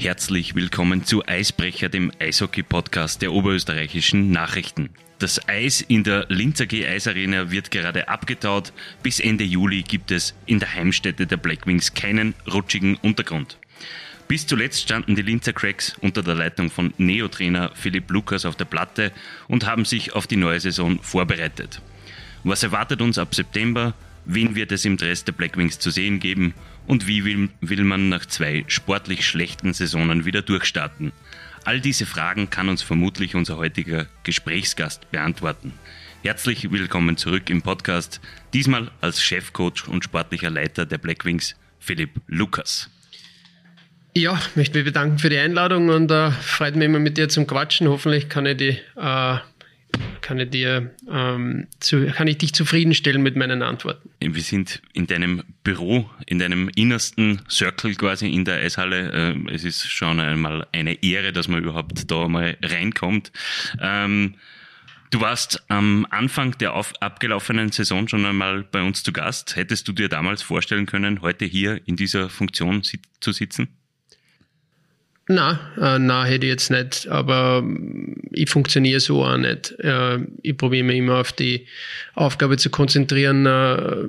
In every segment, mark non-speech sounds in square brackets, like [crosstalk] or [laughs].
Herzlich willkommen zu Eisbrecher, dem Eishockey-Podcast der oberösterreichischen Nachrichten. Das Eis in der Linzer G Eisarena wird gerade abgetaut. Bis Ende Juli gibt es in der Heimstätte der Blackwings keinen rutschigen Untergrund. Bis zuletzt standen die Linzer Cracks unter der Leitung von Neo-Trainer Philipp Lukas auf der Platte und haben sich auf die neue Saison vorbereitet. Was erwartet uns ab September? Wen wird es im Dress der Blackwings zu sehen geben? Und wie will, will man nach zwei sportlich schlechten Saisonen wieder durchstarten? All diese Fragen kann uns vermutlich unser heutiger Gesprächsgast beantworten. Herzlich willkommen zurück im Podcast, diesmal als Chefcoach und sportlicher Leiter der Blackwings, Philipp Lukas. Ja, möchte mich bedanken für die Einladung und äh, freut mich immer mit dir zum Quatschen. Hoffentlich kann ich die äh, kann ich dir, ähm, zu, kann ich dich zufriedenstellen mit meinen Antworten. Wir sind in deinem Büro, in deinem innersten Circle quasi in der Eishalle. Ähm, es ist schon einmal eine Ehre, dass man überhaupt da mal reinkommt. Ähm, du warst am Anfang der auf, abgelaufenen Saison schon einmal bei uns zu Gast. Hättest du dir damals vorstellen können, heute hier in dieser Funktion sit zu sitzen? Na, äh, na hätte ich jetzt nicht, aber ich funktioniere so auch nicht. Äh, ich probiere mich immer auf die Aufgabe zu konzentrieren äh,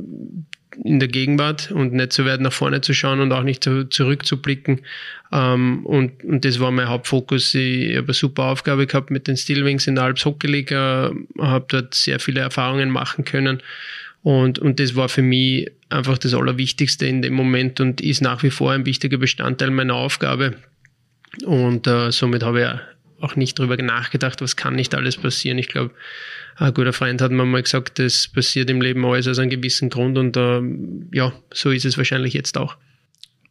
in der Gegenwart und nicht so weit nach vorne zu schauen und auch nicht zu, zurückzublicken. Ähm, und, und das war mein Hauptfokus. Ich habe eine super Aufgabe gehabt mit den Steelwings in der Alps Hockey League, habe dort sehr viele Erfahrungen machen können. Und, und das war für mich einfach das Allerwichtigste in dem Moment und ist nach wie vor ein wichtiger Bestandteil meiner Aufgabe und äh, somit habe ich auch nicht darüber nachgedacht, was kann nicht alles passieren. Ich glaube, ein guter Freund hat mir mal gesagt, es passiert im Leben alles aus einem gewissen Grund und äh, ja, so ist es wahrscheinlich jetzt auch.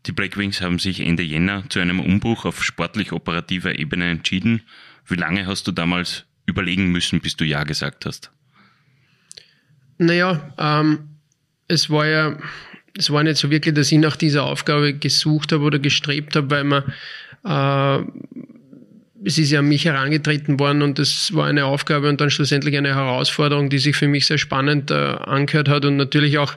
Die Blackwings haben sich Ende Jänner zu einem Umbruch auf sportlich-operativer Ebene entschieden. Wie lange hast du damals überlegen müssen, bis du Ja gesagt hast? Naja, ähm, es war ja, es war nicht so wirklich, dass ich nach dieser Aufgabe gesucht habe oder gestrebt habe, weil man es ist ja an mich herangetreten worden und das war eine Aufgabe und dann schlussendlich eine Herausforderung, die sich für mich sehr spannend äh, angehört hat und natürlich auch äh,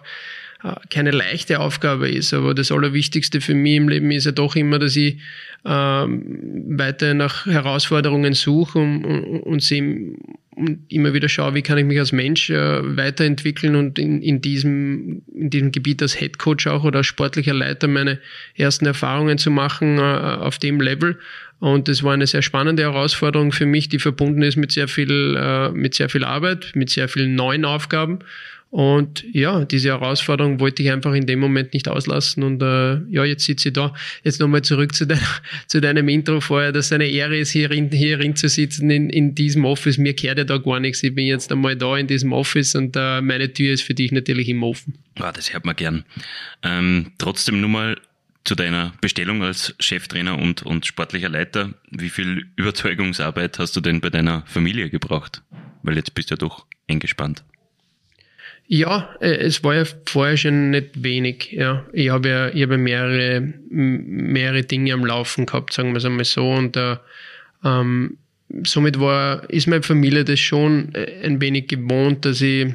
keine leichte Aufgabe ist. Aber das Allerwichtigste für mich im Leben ist ja doch immer, dass ich äh, weiter nach Herausforderungen suche und, und, und sie und immer wieder schaue, wie kann ich mich als Mensch äh, weiterentwickeln und in, in, diesem, in diesem Gebiet als Head Coach auch oder als sportlicher Leiter meine ersten Erfahrungen zu machen äh, auf dem Level. Und das war eine sehr spannende Herausforderung für mich, die verbunden ist mit sehr viel, äh, mit sehr viel Arbeit, mit sehr vielen neuen Aufgaben. Und ja, diese Herausforderung wollte ich einfach in dem Moment nicht auslassen. Und äh, ja, jetzt sitze ich da. Jetzt nochmal zurück zu, dein, [laughs] zu deinem Intro vorher, dass es eine Ehre ist, hier, in, hierin zu sitzen in, in diesem Office. Mir kehrt ja da gar nichts. Ich bin jetzt einmal da in diesem Office und äh, meine Tür ist für dich natürlich immer offen. Ja, das hört man gern. Ähm, trotzdem nur mal zu deiner Bestellung als Cheftrainer und, und sportlicher Leiter. Wie viel Überzeugungsarbeit hast du denn bei deiner Familie gebraucht? Weil jetzt bist du ja doch eng gespannt. Ja, äh, es war ja vorher schon nicht wenig. Ja. Ich habe ja, ich habe mehrere, mehrere Dinge am Laufen gehabt, sagen wir es einmal so. Und äh, ähm, somit war, ist meine Familie das schon äh, ein wenig gewohnt, dass ich,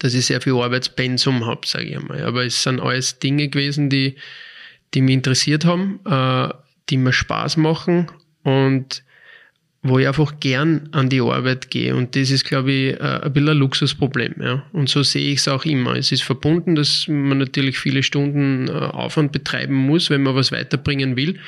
dass ich sehr viel Arbeitspensum habe, sage ich einmal. Aber es sind alles Dinge gewesen, die, die mich interessiert haben, äh, die mir Spaß machen und wo ich einfach gern an die Arbeit gehe. Und das ist, glaube ich, ein bisschen ein Luxusproblem. Ja. Und so sehe ich es auch immer. Es ist verbunden, dass man natürlich viele Stunden äh, Aufwand betreiben muss, wenn man was weiterbringen will.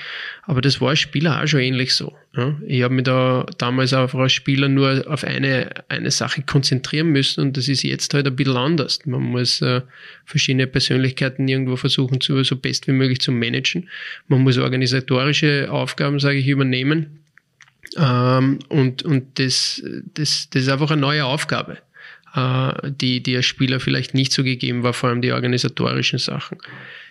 Aber das war als Spieler auch schon ähnlich so. Ja. Ich habe mich da damals auch als Spieler nur auf eine, eine Sache konzentrieren müssen und das ist jetzt halt ein bisschen anders. Man muss äh, verschiedene Persönlichkeiten irgendwo versuchen, zu, so best wie möglich zu managen. Man muss organisatorische Aufgaben, sage ich, übernehmen ähm, und und das, das, das ist einfach eine neue Aufgabe, äh, die, die als Spieler vielleicht nicht so gegeben war, vor allem die organisatorischen Sachen.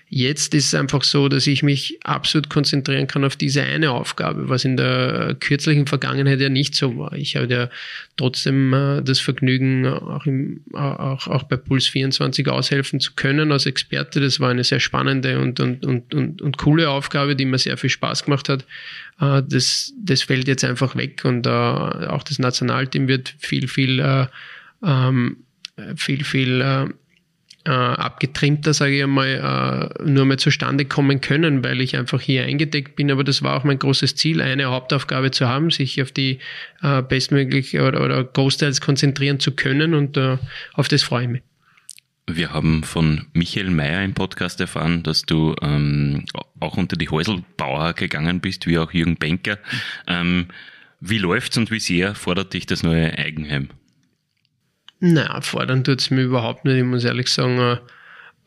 Jetzt ist es einfach so, dass ich mich absolut konzentrieren kann auf diese eine Aufgabe, was in der kürzlichen Vergangenheit ja nicht so war. Ich habe ja trotzdem äh, das Vergnügen, auch, im, auch, auch bei Puls 24 aushelfen zu können als Experte. Das war eine sehr spannende und, und, und, und, und coole Aufgabe, die mir sehr viel Spaß gemacht hat. Äh, das, das fällt jetzt einfach weg und äh, auch das Nationalteam wird viel, viel, äh, ähm, viel, viel äh, abgetrimmter, sage ich einmal, äh, nur mal zustande kommen können, weil ich einfach hier eingedeckt bin. Aber das war auch mein großes Ziel, eine Hauptaufgabe zu haben, sich auf die äh, bestmöglich oder, oder großteils konzentrieren zu können und äh, auf das freue ich mich. Wir haben von Michael Mayer im Podcast erfahren, dass du ähm, auch unter die Häuselbauer gegangen bist, wie auch Jürgen Benker. Ähm, wie läuft's und wie sehr fordert dich das neue Eigenheim? Naja, fordern tut es mir überhaupt nicht. Ich muss ehrlich sagen, äh,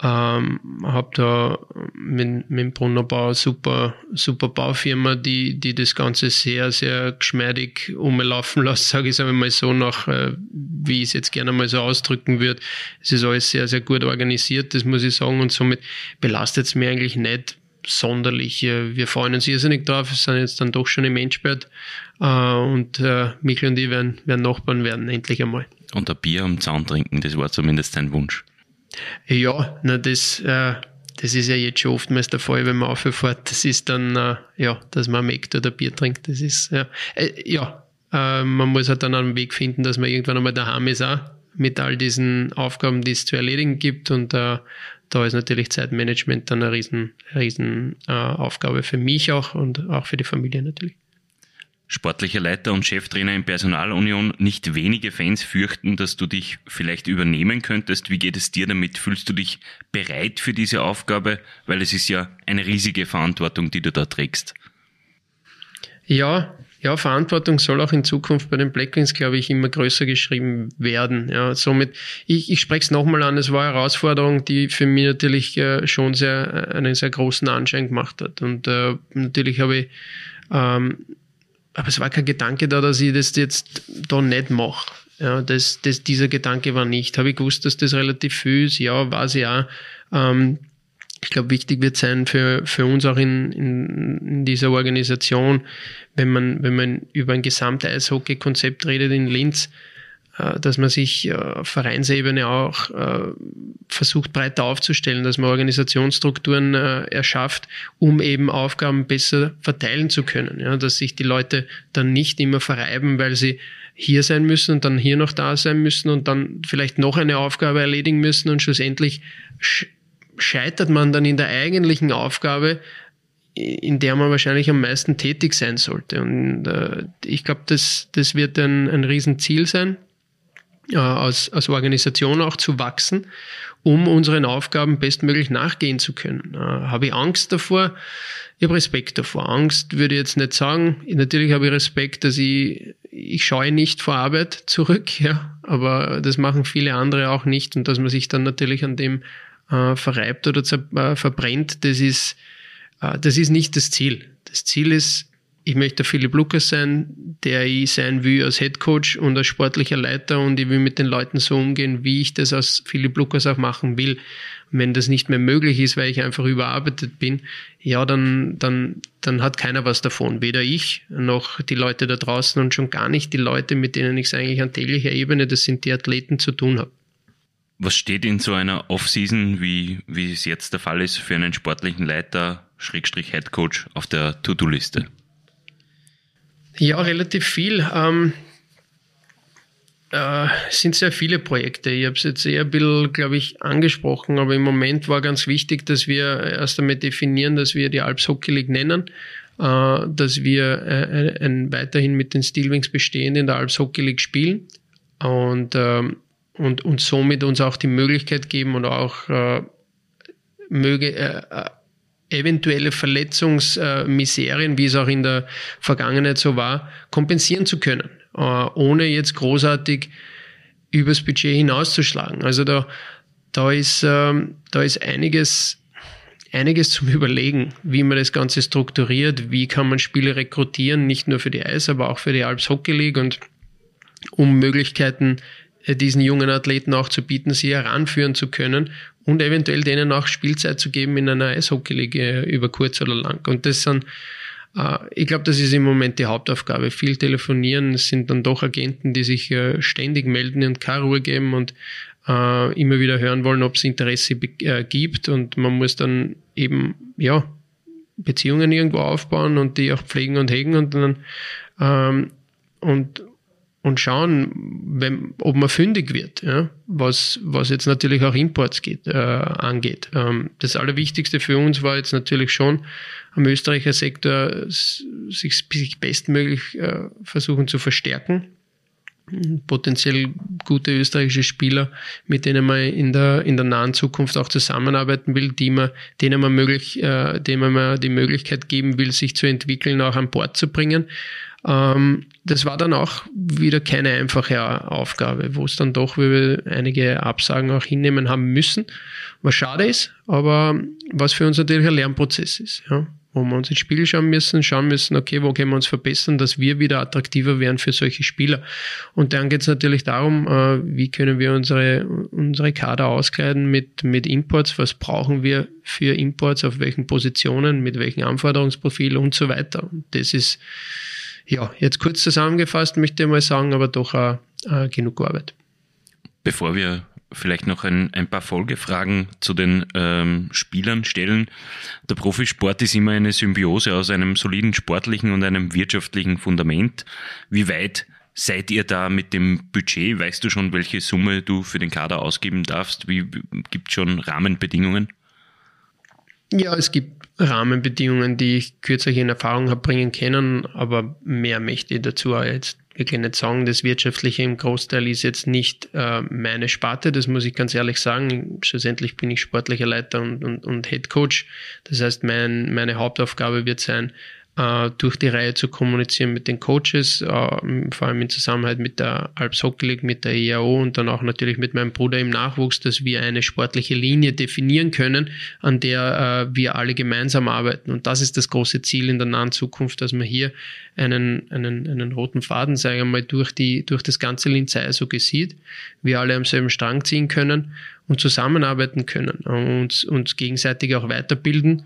ähm, habe da mit, mit Brunnerbau super, super Baufirma, die, die das Ganze sehr, sehr geschmeidig umlaufen lässt, sage ich es mal so, nach, äh, wie ich es jetzt gerne mal so ausdrücken würde. Es ist alles sehr, sehr gut organisiert, das muss ich sagen, und somit belastet es mir eigentlich nicht sonderlich. Wir freuen uns irrsinnig drauf, wir sind jetzt dann doch schon im Endspurt äh, und äh, Michael und ich werden, werden Nachbarn werden, endlich einmal. Und ein Bier am Zaun trinken, das war zumindest sein Wunsch. Ja, na, das, äh, das ist ja jetzt schon oftmals der Fall, wenn man auffährt. Das ist dann, äh, ja, dass man Meckt oder Bier trinkt. Das ist, ja, äh, ja äh, man muss halt dann einen Weg finden, dass man irgendwann einmal daheim ist auch mit all diesen Aufgaben, die es zu erledigen gibt. Und äh, da ist natürlich Zeitmanagement dann eine riesen, riesen äh, Aufgabe für mich auch und auch für die Familie natürlich sportlicher Leiter und Cheftrainer in Personalunion, nicht wenige Fans fürchten, dass du dich vielleicht übernehmen könntest. Wie geht es dir damit? Fühlst du dich bereit für diese Aufgabe? Weil es ist ja eine riesige Verantwortung, die du da trägst. Ja, ja, Verantwortung soll auch in Zukunft bei den Blackwings, glaube ich, immer größer geschrieben werden. Ja, somit, ich, ich spreche es nochmal an, es war eine Herausforderung, die für mich natürlich äh, schon sehr, einen sehr großen Anschein gemacht hat. Und äh, natürlich habe ich ähm, aber es war kein Gedanke da, dass ich das jetzt da nicht mache. Ja, das, das, dieser Gedanke war nicht. Habe ich gewusst, dass das relativ viel ist? Ja, war sie auch. Ähm, ich glaube, wichtig wird sein für, für uns auch in, in, in dieser Organisation, wenn man, wenn man über ein Gesamt-Eishockey-Konzept redet in Linz, dass man sich auf Vereinsebene auch äh, versucht breiter aufzustellen, dass man Organisationsstrukturen äh, erschafft, um eben Aufgaben besser verteilen zu können. Ja, dass sich die Leute dann nicht immer verreiben, weil sie hier sein müssen und dann hier noch da sein müssen und dann vielleicht noch eine Aufgabe erledigen müssen und schlussendlich scheitert man dann in der eigentlichen Aufgabe, in der man wahrscheinlich am meisten tätig sein sollte. Und äh, ich glaube, das, das wird ein, ein Riesenziel sein, äh, als, als Organisation auch zu wachsen, um unseren Aufgaben bestmöglich nachgehen zu können. Äh, habe ich Angst davor? Ich habe Respekt davor. Angst würde ich jetzt nicht sagen. Natürlich habe ich Respekt, dass ich, ich scheue nicht vor Arbeit zurück, ja, aber das machen viele andere auch nicht und dass man sich dann natürlich an dem äh, verreibt oder äh, verbrennt, das ist, äh, das ist nicht das Ziel. Das Ziel ist, ich möchte Philipp Lukas sein, der ich sein will als Head Coach und als sportlicher Leiter und ich will mit den Leuten so umgehen, wie ich das als Philipp Lukas auch machen will. wenn das nicht mehr möglich ist, weil ich einfach überarbeitet bin, ja, dann, dann, dann hat keiner was davon. Weder ich noch die Leute da draußen und schon gar nicht die Leute, mit denen ich es eigentlich an täglicher Ebene, das sind die Athleten, zu tun habe. Was steht in so einer Off-Season, wie, wie es jetzt der Fall ist, für einen sportlichen Leiter, Schrägstrich Head Coach auf der To-Do-Liste? Ja, relativ viel. Ähm, äh, sind sehr viele Projekte. Ich habe es jetzt eher ein bisschen, glaube ich, angesprochen, aber im Moment war ganz wichtig, dass wir erst einmal definieren, dass wir die Alps Hockey League nennen, äh, dass wir äh, ein, weiterhin mit den Steelwings bestehend in der Alps Hockey League spielen und, ähm, und, und somit uns auch die Möglichkeit geben und auch äh, möge, äh, eventuelle Verletzungsmiserien, wie es auch in der Vergangenheit so war, kompensieren zu können, äh, ohne jetzt großartig übers Budget hinauszuschlagen. Also da, da, ist, ähm, da ist einiges, einiges zum [laughs] Überlegen, wie man das Ganze strukturiert, wie kann man Spiele rekrutieren, nicht nur für die Eis, aber auch für die Alps Hockey League und um Möglichkeiten äh, diesen jungen Athleten auch zu bieten, sie heranführen zu können und eventuell denen auch Spielzeit zu geben in einer Eishockey-Liga über kurz oder lang. Und das sind, äh, ich glaube, das ist im Moment die Hauptaufgabe. Viel telefonieren, es sind dann doch Agenten, die sich äh, ständig melden und keine Ruhe geben und immer wieder hören wollen, ob es Interesse gibt. Und man muss dann eben, ja, Beziehungen irgendwo aufbauen und die auch pflegen und hegen und dann, ähm, und und schauen, wenn, ob man fündig wird, ja? was, was jetzt natürlich auch Imports geht, äh, angeht. Ähm, das Allerwichtigste für uns war jetzt natürlich schon am Österreicher Sektor sich, sich bestmöglich äh, versuchen zu verstärken potenziell gute österreichische Spieler, mit denen man in der, in der nahen Zukunft auch zusammenarbeiten will, die man, denen man möglich, äh, denen man die Möglichkeit geben will, sich zu entwickeln, auch an Bord zu bringen. Ähm, das war dann auch wieder keine einfache Aufgabe, wo es dann doch wir einige Absagen auch hinnehmen haben müssen, was schade ist, aber was für uns natürlich ein Lernprozess ist. Ja wo wir uns ins Spiel schauen müssen, schauen müssen, okay, wo können wir uns verbessern, dass wir wieder attraktiver werden für solche Spieler. Und dann geht es natürlich darum, äh, wie können wir unsere, unsere Kader auskleiden mit, mit Imports, was brauchen wir für Imports, auf welchen Positionen, mit welchem Anforderungsprofil und so weiter. Und das ist, ja, jetzt kurz zusammengefasst, möchte ich mal sagen, aber doch auch, äh, genug Arbeit. Bevor wir vielleicht noch ein, ein paar Folgefragen zu den ähm, Spielern stellen. Der Profisport ist immer eine Symbiose aus einem soliden sportlichen und einem wirtschaftlichen Fundament. Wie weit seid ihr da mit dem Budget? Weißt du schon, welche Summe du für den Kader ausgeben darfst? Wie gibt es schon Rahmenbedingungen? Ja, es gibt Rahmenbedingungen, die ich kürzlich in Erfahrung habe bringen können, aber mehr möchte ich dazu jetzt wirklich nicht sagen, das Wirtschaftliche im Großteil ist jetzt nicht äh, meine Sparte, das muss ich ganz ehrlich sagen. Schlussendlich bin ich sportlicher Leiter und, und, und Head Coach. Das heißt, mein, meine Hauptaufgabe wird sein, äh, durch die Reihe zu kommunizieren mit den Coaches, äh, vor allem in Zusammenhalt mit der Alps Hockey League, mit der EAO und dann auch natürlich mit meinem Bruder im Nachwuchs, dass wir eine sportliche Linie definieren können, an der äh, wir alle gemeinsam arbeiten. Und das ist das große Ziel in der nahen Zukunft, dass man hier einen, einen, einen roten Faden, sagen wir mal, durch, die, durch das ganze Linz Eishockey sieht, wir alle am selben Strang ziehen können und zusammenarbeiten können und uns gegenseitig auch weiterbilden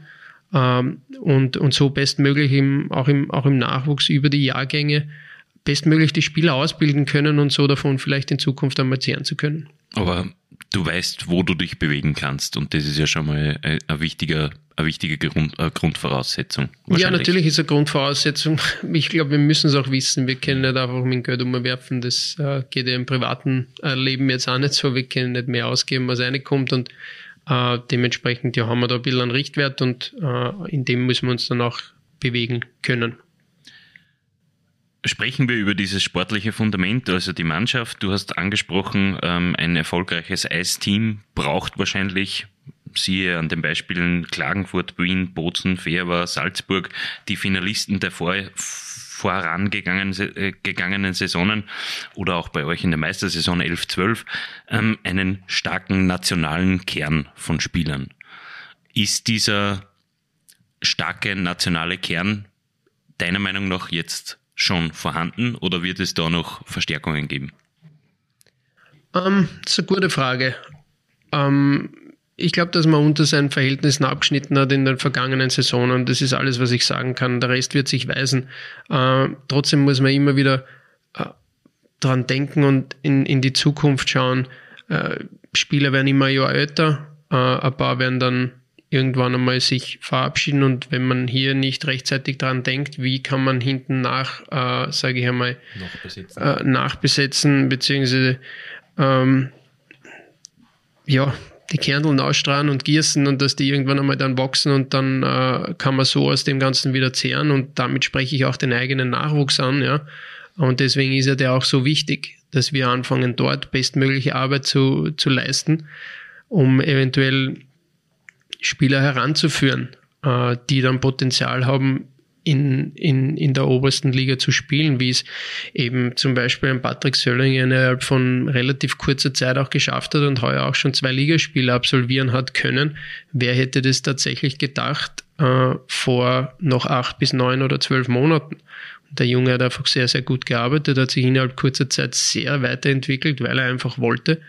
und, und so bestmöglich im, auch, im, auch im Nachwuchs über die Jahrgänge bestmöglich die Spieler ausbilden können und so davon vielleicht in Zukunft einmal zehren zu können. Aber du weißt, wo du dich bewegen kannst und das ist ja schon mal ein, ein wichtiger, eine wichtige Grund, eine Grundvoraussetzung. Ja, natürlich ist eine Grundvoraussetzung. [laughs] Ich glaube, wir müssen es auch wissen. Wir können nicht einfach mit Geld umwerfen. Das äh, geht ja im privaten äh, Leben jetzt auch nicht so. Wir können nicht mehr ausgeben, als reinkommt und äh, dementsprechend ja, haben wir da ein bisschen einen Richtwert und äh, in dem müssen wir uns dann auch bewegen können. Sprechen wir über dieses sportliche Fundament, also die Mannschaft. Du hast angesprochen, ähm, ein erfolgreiches Eisteam braucht wahrscheinlich, siehe an den Beispielen Klagenfurt, Wien, Bozen, Fehrwer, Salzburg, die Finalisten der Vor vorangegangenen äh, Saisonen oder auch bei euch in der Meistersaison 11-12 ähm, einen starken nationalen Kern von Spielern. Ist dieser starke nationale Kern deiner Meinung nach jetzt schon vorhanden oder wird es da noch Verstärkungen geben? Um, ähm, das ist eine gute Frage. Um, ähm, ich glaube, dass man unter seinen Verhältnissen abgeschnitten hat in den vergangenen Saisonen. Das ist alles, was ich sagen kann. Der Rest wird sich weisen. Äh, trotzdem muss man immer wieder äh, dran denken und in, in die Zukunft schauen. Äh, Spieler werden immer ein Jahr älter. Äh, ein paar werden dann irgendwann einmal sich verabschieden und wenn man hier nicht rechtzeitig dran denkt, wie kann man hinten nach, äh, sage ich einmal, nachbesetzen, äh, nachbesetzen beziehungsweise ähm, ja, die Kerneln ausstrahlen und gießen und dass die irgendwann einmal dann wachsen und dann äh, kann man so aus dem Ganzen wieder zehren und damit spreche ich auch den eigenen Nachwuchs an, ja. Und deswegen ist ja der auch so wichtig, dass wir anfangen, dort bestmögliche Arbeit zu, zu leisten, um eventuell Spieler heranzuführen, äh, die dann Potenzial haben, in, in, in der obersten Liga zu spielen, wie es eben zum Beispiel ein Patrick Sölling innerhalb von relativ kurzer Zeit auch geschafft hat und heuer auch schon zwei Ligaspiele absolvieren hat können. Wer hätte das tatsächlich gedacht äh, vor noch acht bis neun oder zwölf Monaten? der Junge hat einfach sehr, sehr gut gearbeitet, hat sich innerhalb kurzer Zeit sehr weiterentwickelt, weil er einfach wollte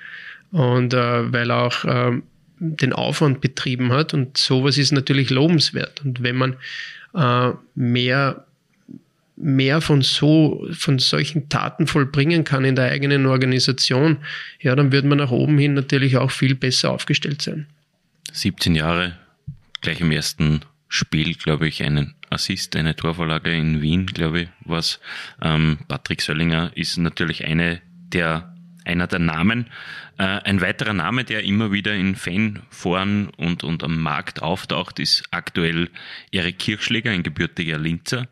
und äh, weil er auch äh, den Aufwand betrieben hat und sowas ist natürlich lobenswert. Und wenn man äh, mehr, mehr von so, von solchen Taten vollbringen kann in der eigenen Organisation, ja, dann wird man nach oben hin natürlich auch viel besser aufgestellt sein. 17 Jahre, gleich im ersten Spiel, glaube ich, einen, Assist, eine Torvorlage in Wien, glaube ich, was ähm, Patrick Söllinger ist natürlich eine der, einer der Namen. Äh, ein weiterer Name, der immer wieder in Fanforen und, und am Markt auftaucht, ist aktuell Erik Kirchschläger, ein gebürtiger Linzer.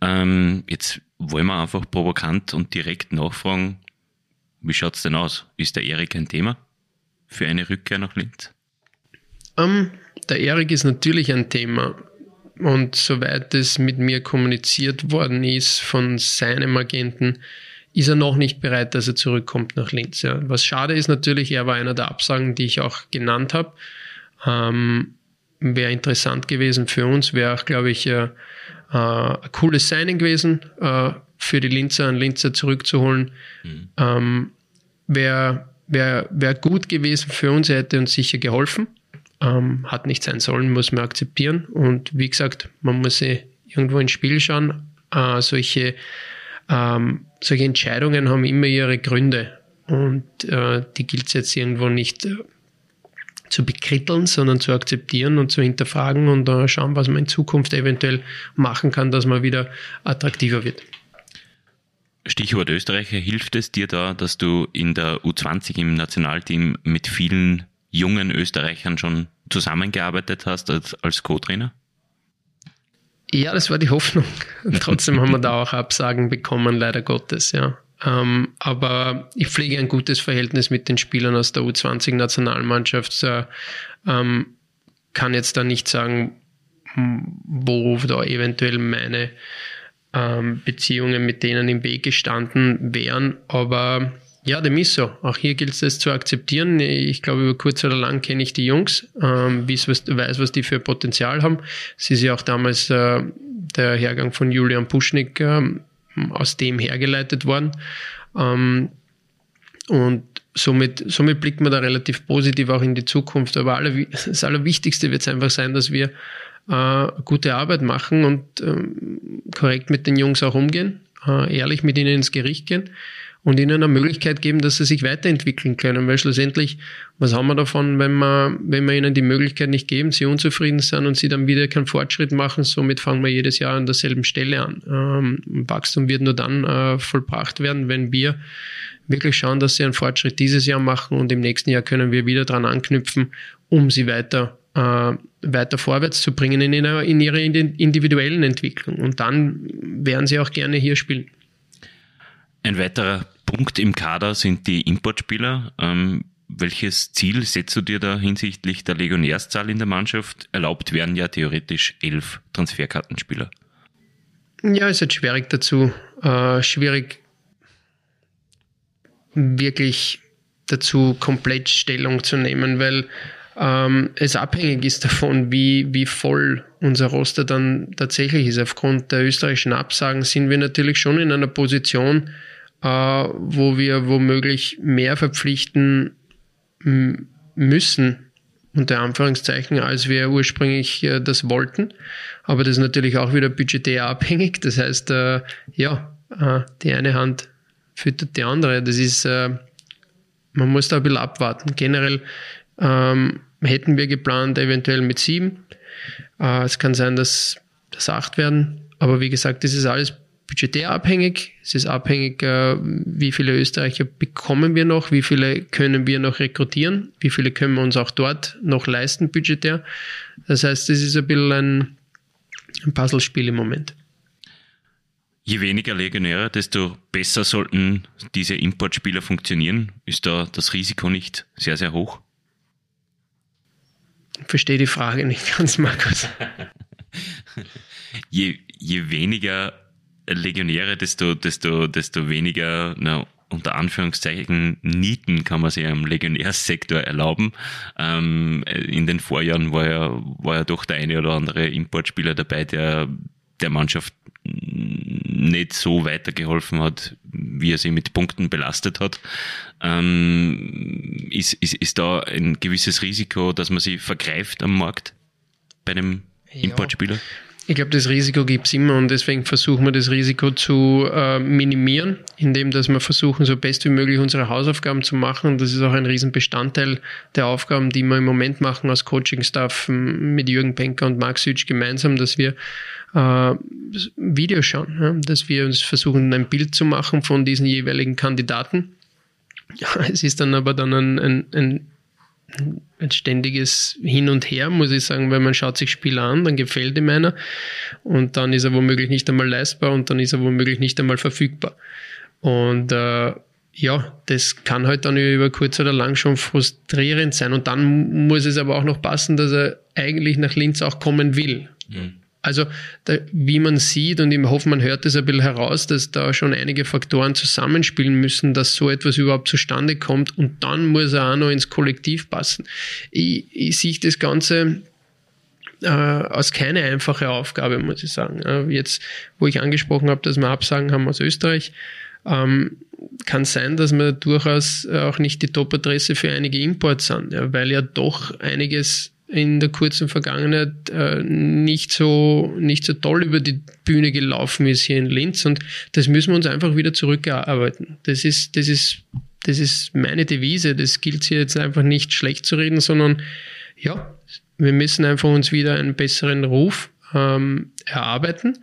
Ähm, jetzt wollen wir einfach provokant und direkt nachfragen, wie schaut's denn aus? Ist der Erik ein Thema für eine Rückkehr nach Linz? Um, ähm, der Erik ist natürlich ein Thema. Und soweit es mit mir kommuniziert worden ist von seinem Agenten, ist er noch nicht bereit, dass er zurückkommt nach Linz. Ja. Was schade ist natürlich, er war einer der Absagen, die ich auch genannt habe. Ähm, wäre interessant gewesen für uns, wäre auch, glaube ich, äh, äh, ein cooles Signing gewesen, äh, für die Linzer einen Linzer zurückzuholen. Mhm. Ähm, wäre wär, wär gut gewesen für uns, er hätte uns sicher geholfen. Ähm, hat nicht sein sollen, muss man akzeptieren. Und wie gesagt, man muss sie irgendwo ins Spiel schauen. Äh, solche, ähm, solche Entscheidungen haben immer ihre Gründe. Und äh, die gilt es jetzt irgendwo nicht äh, zu bekritteln, sondern zu akzeptieren und zu hinterfragen und äh, schauen, was man in Zukunft eventuell machen kann, dass man wieder attraktiver wird. Stichwort Österreicher, hilft es dir da, dass du in der U20 im Nationalteam mit vielen jungen Österreichern schon zusammengearbeitet hast als, als Co-Trainer? Ja, das war die Hoffnung. [laughs] Trotzdem haben wir da auch Absagen bekommen, leider Gottes, ja. Ähm, aber ich pflege ein gutes Verhältnis mit den Spielern aus der U20-Nationalmannschaft. Äh, ähm, kann jetzt da nicht sagen, wo da eventuell meine ähm, Beziehungen mit denen im Weg gestanden wären. Aber ja, dem ist so. Auch hier gilt es zu akzeptieren. Ich glaube, über kurz oder lang kenne ich die Jungs, ähm, weiß, was die für Potenzial haben. Es ist ja auch damals äh, der Hergang von Julian Puschnik äh, aus dem hergeleitet worden. Ähm, und somit, somit blickt man da relativ positiv auch in die Zukunft. Aber aller, das Allerwichtigste wird es einfach sein, dass wir äh, gute Arbeit machen und ähm, korrekt mit den Jungs auch umgehen, äh, ehrlich mit ihnen ins Gericht gehen und ihnen eine Möglichkeit geben, dass sie sich weiterentwickeln können. Weil schlussendlich, was haben wir davon, wenn wir, wenn wir ihnen die Möglichkeit nicht geben, sie unzufrieden sind und sie dann wieder keinen Fortschritt machen? Somit fangen wir jedes Jahr an derselben Stelle an. Ähm, Wachstum wird nur dann äh, vollbracht werden, wenn wir wirklich schauen, dass sie einen Fortschritt dieses Jahr machen und im nächsten Jahr können wir wieder dran anknüpfen, um sie weiter äh, weiter vorwärts zu bringen in ihrer, in ihrer individuellen Entwicklung. Und dann werden sie auch gerne hier spielen. Ein weiterer Punkt im Kader sind die Importspieler. Ähm, welches Ziel setzt du dir da hinsichtlich der Legionärszahl in der Mannschaft? Erlaubt wären ja theoretisch elf Transferkartenspieler. Ja, ist jetzt schwierig dazu. Äh, schwierig wirklich dazu komplett Stellung zu nehmen, weil ähm, es abhängig ist davon, wie, wie voll unser Roster dann tatsächlich ist. Aufgrund der österreichischen Absagen sind wir natürlich schon in einer Position, äh, wo wir womöglich mehr verpflichten müssen, unter Anführungszeichen, als wir ursprünglich äh, das wollten. Aber das ist natürlich auch wieder budgetär [laughs] abhängig. Das heißt, äh, ja, äh, die eine Hand füttert die andere. Das ist, äh, man muss da ein bisschen abwarten. Generell ähm, hätten wir geplant, eventuell mit sieben. Äh, es kann sein, dass das acht werden. Aber wie gesagt, das ist alles budgetär abhängig. Es ist abhängig, äh, wie viele Österreicher bekommen wir noch, wie viele können wir noch rekrutieren, wie viele können wir uns auch dort noch leisten budgetär. Das heißt, es ist ein bisschen ein, ein Puzzlespiel im Moment. Je weniger Legionäre, desto besser sollten diese Importspieler funktionieren. Ist da das Risiko nicht sehr, sehr hoch? Ich verstehe die Frage nicht ganz, Markus. [laughs] je, je weniger Legionäre, desto, desto, desto weniger, na, unter Anführungszeichen, Nieten kann man sich im Legionärsektor erlauben. Ähm, in den Vorjahren war ja, war ja doch der eine oder andere Importspieler dabei, der der Mannschaft nicht so weitergeholfen hat, wie er sie mit Punkten belastet hat. Ähm, ist, ist, ist da ein gewisses Risiko, dass man sie vergreift am Markt bei einem Importspieler? Ich glaube, das Risiko gibt es immer und deswegen versuchen wir das Risiko zu äh, minimieren, indem dass wir versuchen, so best wie möglich unsere Hausaufgaben zu machen. Das ist auch ein Riesenbestandteil der Aufgaben, die wir im Moment machen als Coaching-Staff mit Jürgen Penker und Marc Sütsch gemeinsam, dass wir äh, Videos schauen, ja? dass wir uns versuchen, ein Bild zu machen von diesen jeweiligen Kandidaten. Ja, [laughs] es ist dann aber dann ein, ein, ein ein ständiges Hin und Her, muss ich sagen, weil man schaut sich Spieler an, dann gefällt ihm einer und dann ist er womöglich nicht einmal leistbar und dann ist er womöglich nicht einmal verfügbar. Und äh, ja, das kann halt dann über kurz oder lang schon frustrierend sein. Und dann muss es aber auch noch passen, dass er eigentlich nach Linz auch kommen will. Mhm. Also da, wie man sieht und ich hoffe, man hört das ein bisschen heraus, dass da schon einige Faktoren zusammenspielen müssen, dass so etwas überhaupt zustande kommt und dann muss er auch noch ins Kollektiv passen. Ich, ich sehe das Ganze äh, als keine einfache Aufgabe, muss ich sagen. Äh, jetzt, wo ich angesprochen habe, dass wir Absagen haben aus Österreich, ähm, kann sein, dass wir durchaus auch nicht die Top-Adresse für einige Imports sind, ja, weil ja doch einiges in der kurzen Vergangenheit äh, nicht, so, nicht so toll über die Bühne gelaufen ist hier in Linz und das müssen wir uns einfach wieder zurückerarbeiten. Das ist, das ist, das ist meine Devise. Das gilt hier jetzt einfach nicht schlecht zu reden, sondern ja, wir müssen einfach uns wieder einen besseren Ruf ähm, erarbeiten,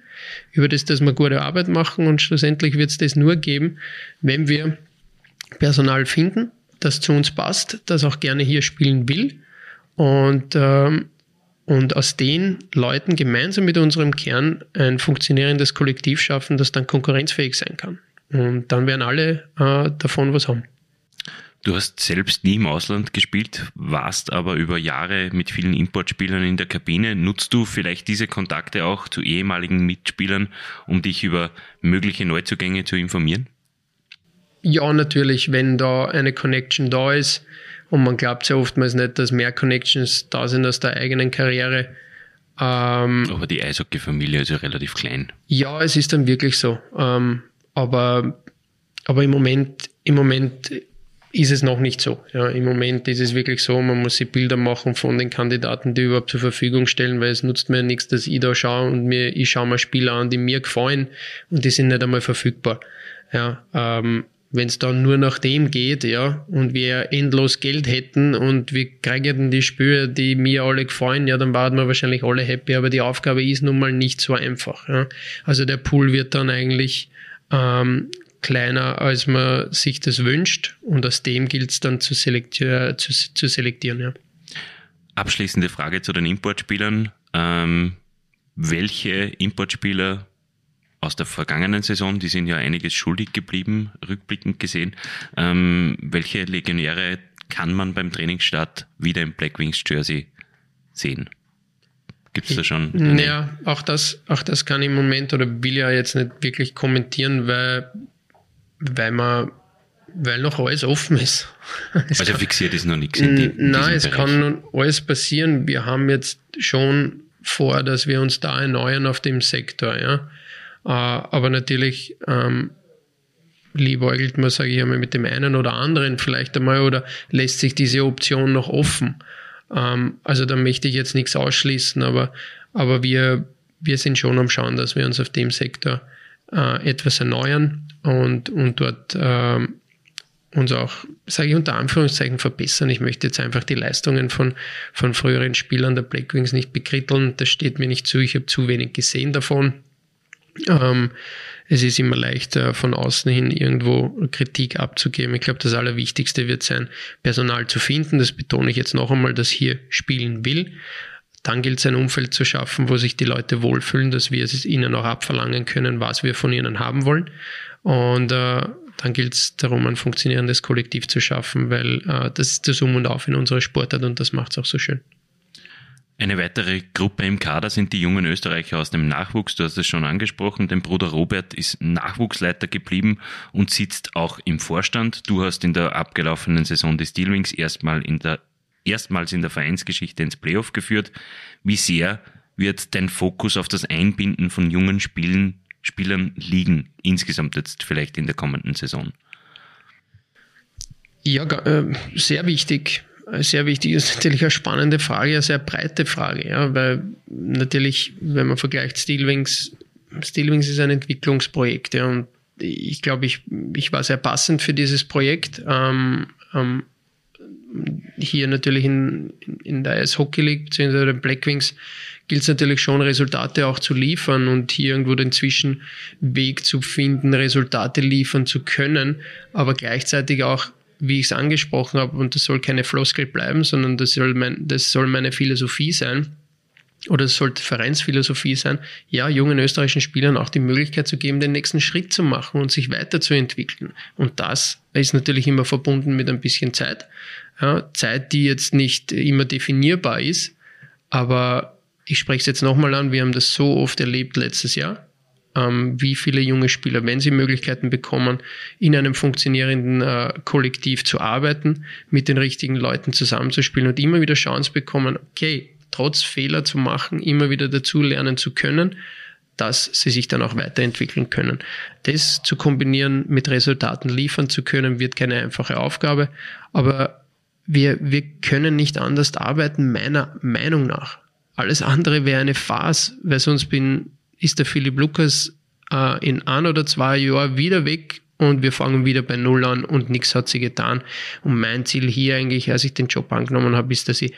über das, dass wir gute Arbeit machen und schlussendlich wird es das nur geben, wenn wir Personal finden, das zu uns passt, das auch gerne hier spielen will und, ähm, und aus den Leuten gemeinsam mit unserem Kern ein funktionierendes Kollektiv schaffen, das dann konkurrenzfähig sein kann. Und dann werden alle äh, davon was haben. Du hast selbst nie im Ausland gespielt, warst aber über Jahre mit vielen Importspielern in der Kabine. Nutzt du vielleicht diese Kontakte auch zu ehemaligen Mitspielern, um dich über mögliche Neuzugänge zu informieren? Ja, natürlich, wenn da eine Connection da ist, und man glaubt ja oftmals nicht, dass mehr Connections da sind aus der eigenen Karriere. Ähm, aber die Eishockey-Familie ist ja relativ klein. Ja, es ist dann wirklich so. Ähm, aber, aber im Moment, im Moment ist es noch nicht so. Ja, Im Moment ist es wirklich so, man muss sich Bilder machen von den Kandidaten, die überhaupt zur Verfügung stellen, weil es nutzt mir nichts, dass ich da schaue und mir, ich schaue mir Spieler an, die mir gefallen und die sind nicht einmal verfügbar. Ja, ähm, wenn es dann nur nach dem geht, ja, und wir endlos Geld hätten und wir kriegen die Spüre, die mir alle gefallen, ja, dann waren wir wahrscheinlich alle happy, aber die Aufgabe ist nun mal nicht so einfach. Ja. Also der Pool wird dann eigentlich ähm, kleiner, als man sich das wünscht und aus dem gilt es dann zu, selektier zu, zu selektieren. Ja. Abschließende Frage zu den Importspielern. Ähm, welche Importspieler aus der vergangenen Saison, die sind ja einiges schuldig geblieben, rückblickend gesehen. Ähm, welche Legionäre kann man beim Trainingsstart wieder im Black Wings Jersey sehen? Gibt es da schon? Eine? Ja, auch das, auch das kann ich im Moment oder will ja jetzt nicht wirklich kommentieren, weil, weil man weil noch alles offen ist. [laughs] Es also kann, fixiert ist noch nichts. In die, in nein, es Bereich. kann alles passieren. Wir haben jetzt schon vor, dass wir uns da erneuern auf dem Sektor. Ja. Äh, aber natürlich ähm, liebäugelt man, sage ich einmal, mit dem einen oder anderen vielleicht einmal oder lässt sich diese Option noch offen. Ähm, also da möchte ich jetzt nichts ausschließen, aber, aber wir, wir sind schon am Schauen, dass wir uns auf dem Sektor äh, etwas erneuern und, und dort äh, uns auch, sage ich unter Anführungszeichen, verbessern. Ich möchte jetzt einfach die Leistungen von, von früheren Spielern der Blackwings nicht bekritteln. Das steht mir nicht zu. Ich habe zu wenig gesehen davon. Ähm, es ist immer leichter, von außen hin irgendwo Kritik abzugeben. Ich glaube, das Allerwichtigste wird sein, Personal zu finden. Das betone ich jetzt noch einmal, das hier spielen will. Dann gilt es, ein Umfeld zu schaffen, wo sich die Leute wohlfühlen, dass wir es ihnen auch abverlangen können, was wir von ihnen haben wollen. Und äh, dann gilt es darum, ein funktionierendes Kollektiv zu schaffen, weil äh, das ist das Um und Auf in unserer Sportart und das macht es auch so schön. Eine weitere Gruppe im Kader sind die jungen Österreicher aus dem Nachwuchs. Du hast es schon angesprochen. Dein Bruder Robert ist Nachwuchsleiter geblieben und sitzt auch im Vorstand. Du hast in der abgelaufenen Saison des Steelwings erstmal in der, erstmals in der Vereinsgeschichte ins Playoff geführt. Wie sehr wird dein Fokus auf das Einbinden von jungen Spielen, Spielern liegen, insgesamt jetzt vielleicht in der kommenden Saison? Ja, äh, sehr wichtig sehr wichtig ist natürlich eine spannende Frage, eine sehr breite Frage, ja, weil natürlich, wenn man vergleicht Steelwings, Steelwings ist ein Entwicklungsprojekt, ja, und ich glaube, ich, ich war sehr passend für dieses Projekt. Ähm, ähm, hier natürlich in, in der Eishockey League bzw. den Blackwings gilt es natürlich schon, Resultate auch zu liefern und hier irgendwo den Zwischenweg zu finden, Resultate liefern zu können, aber gleichzeitig auch, wie ich es angesprochen habe, und das soll keine Floskel bleiben, sondern das soll, mein, das soll meine Philosophie sein, oder es sollte Vereinsphilosophie sein, ja, jungen österreichischen Spielern auch die Möglichkeit zu geben, den nächsten Schritt zu machen und sich weiterzuentwickeln. Und das ist natürlich immer verbunden mit ein bisschen Zeit. Ja, Zeit, die jetzt nicht immer definierbar ist, aber ich spreche es jetzt nochmal an, wir haben das so oft erlebt letztes Jahr, wie viele junge Spieler, wenn sie Möglichkeiten bekommen, in einem funktionierenden äh, Kollektiv zu arbeiten, mit den richtigen Leuten zusammenzuspielen und immer wieder Chance bekommen, okay, trotz Fehler zu machen, immer wieder dazu lernen zu können, dass sie sich dann auch weiterentwickeln können. Das zu kombinieren mit Resultaten liefern zu können, wird keine einfache Aufgabe, aber wir, wir können nicht anders arbeiten, meiner Meinung nach. Alles andere wäre eine Farce, weil sonst bin, ist der Philipp Lukas äh, in ein oder zwei Jahren wieder weg und wir fangen wieder bei Null an und nichts hat sie getan. Und mein Ziel hier eigentlich, als ich den Job angenommen habe, ist, dass ich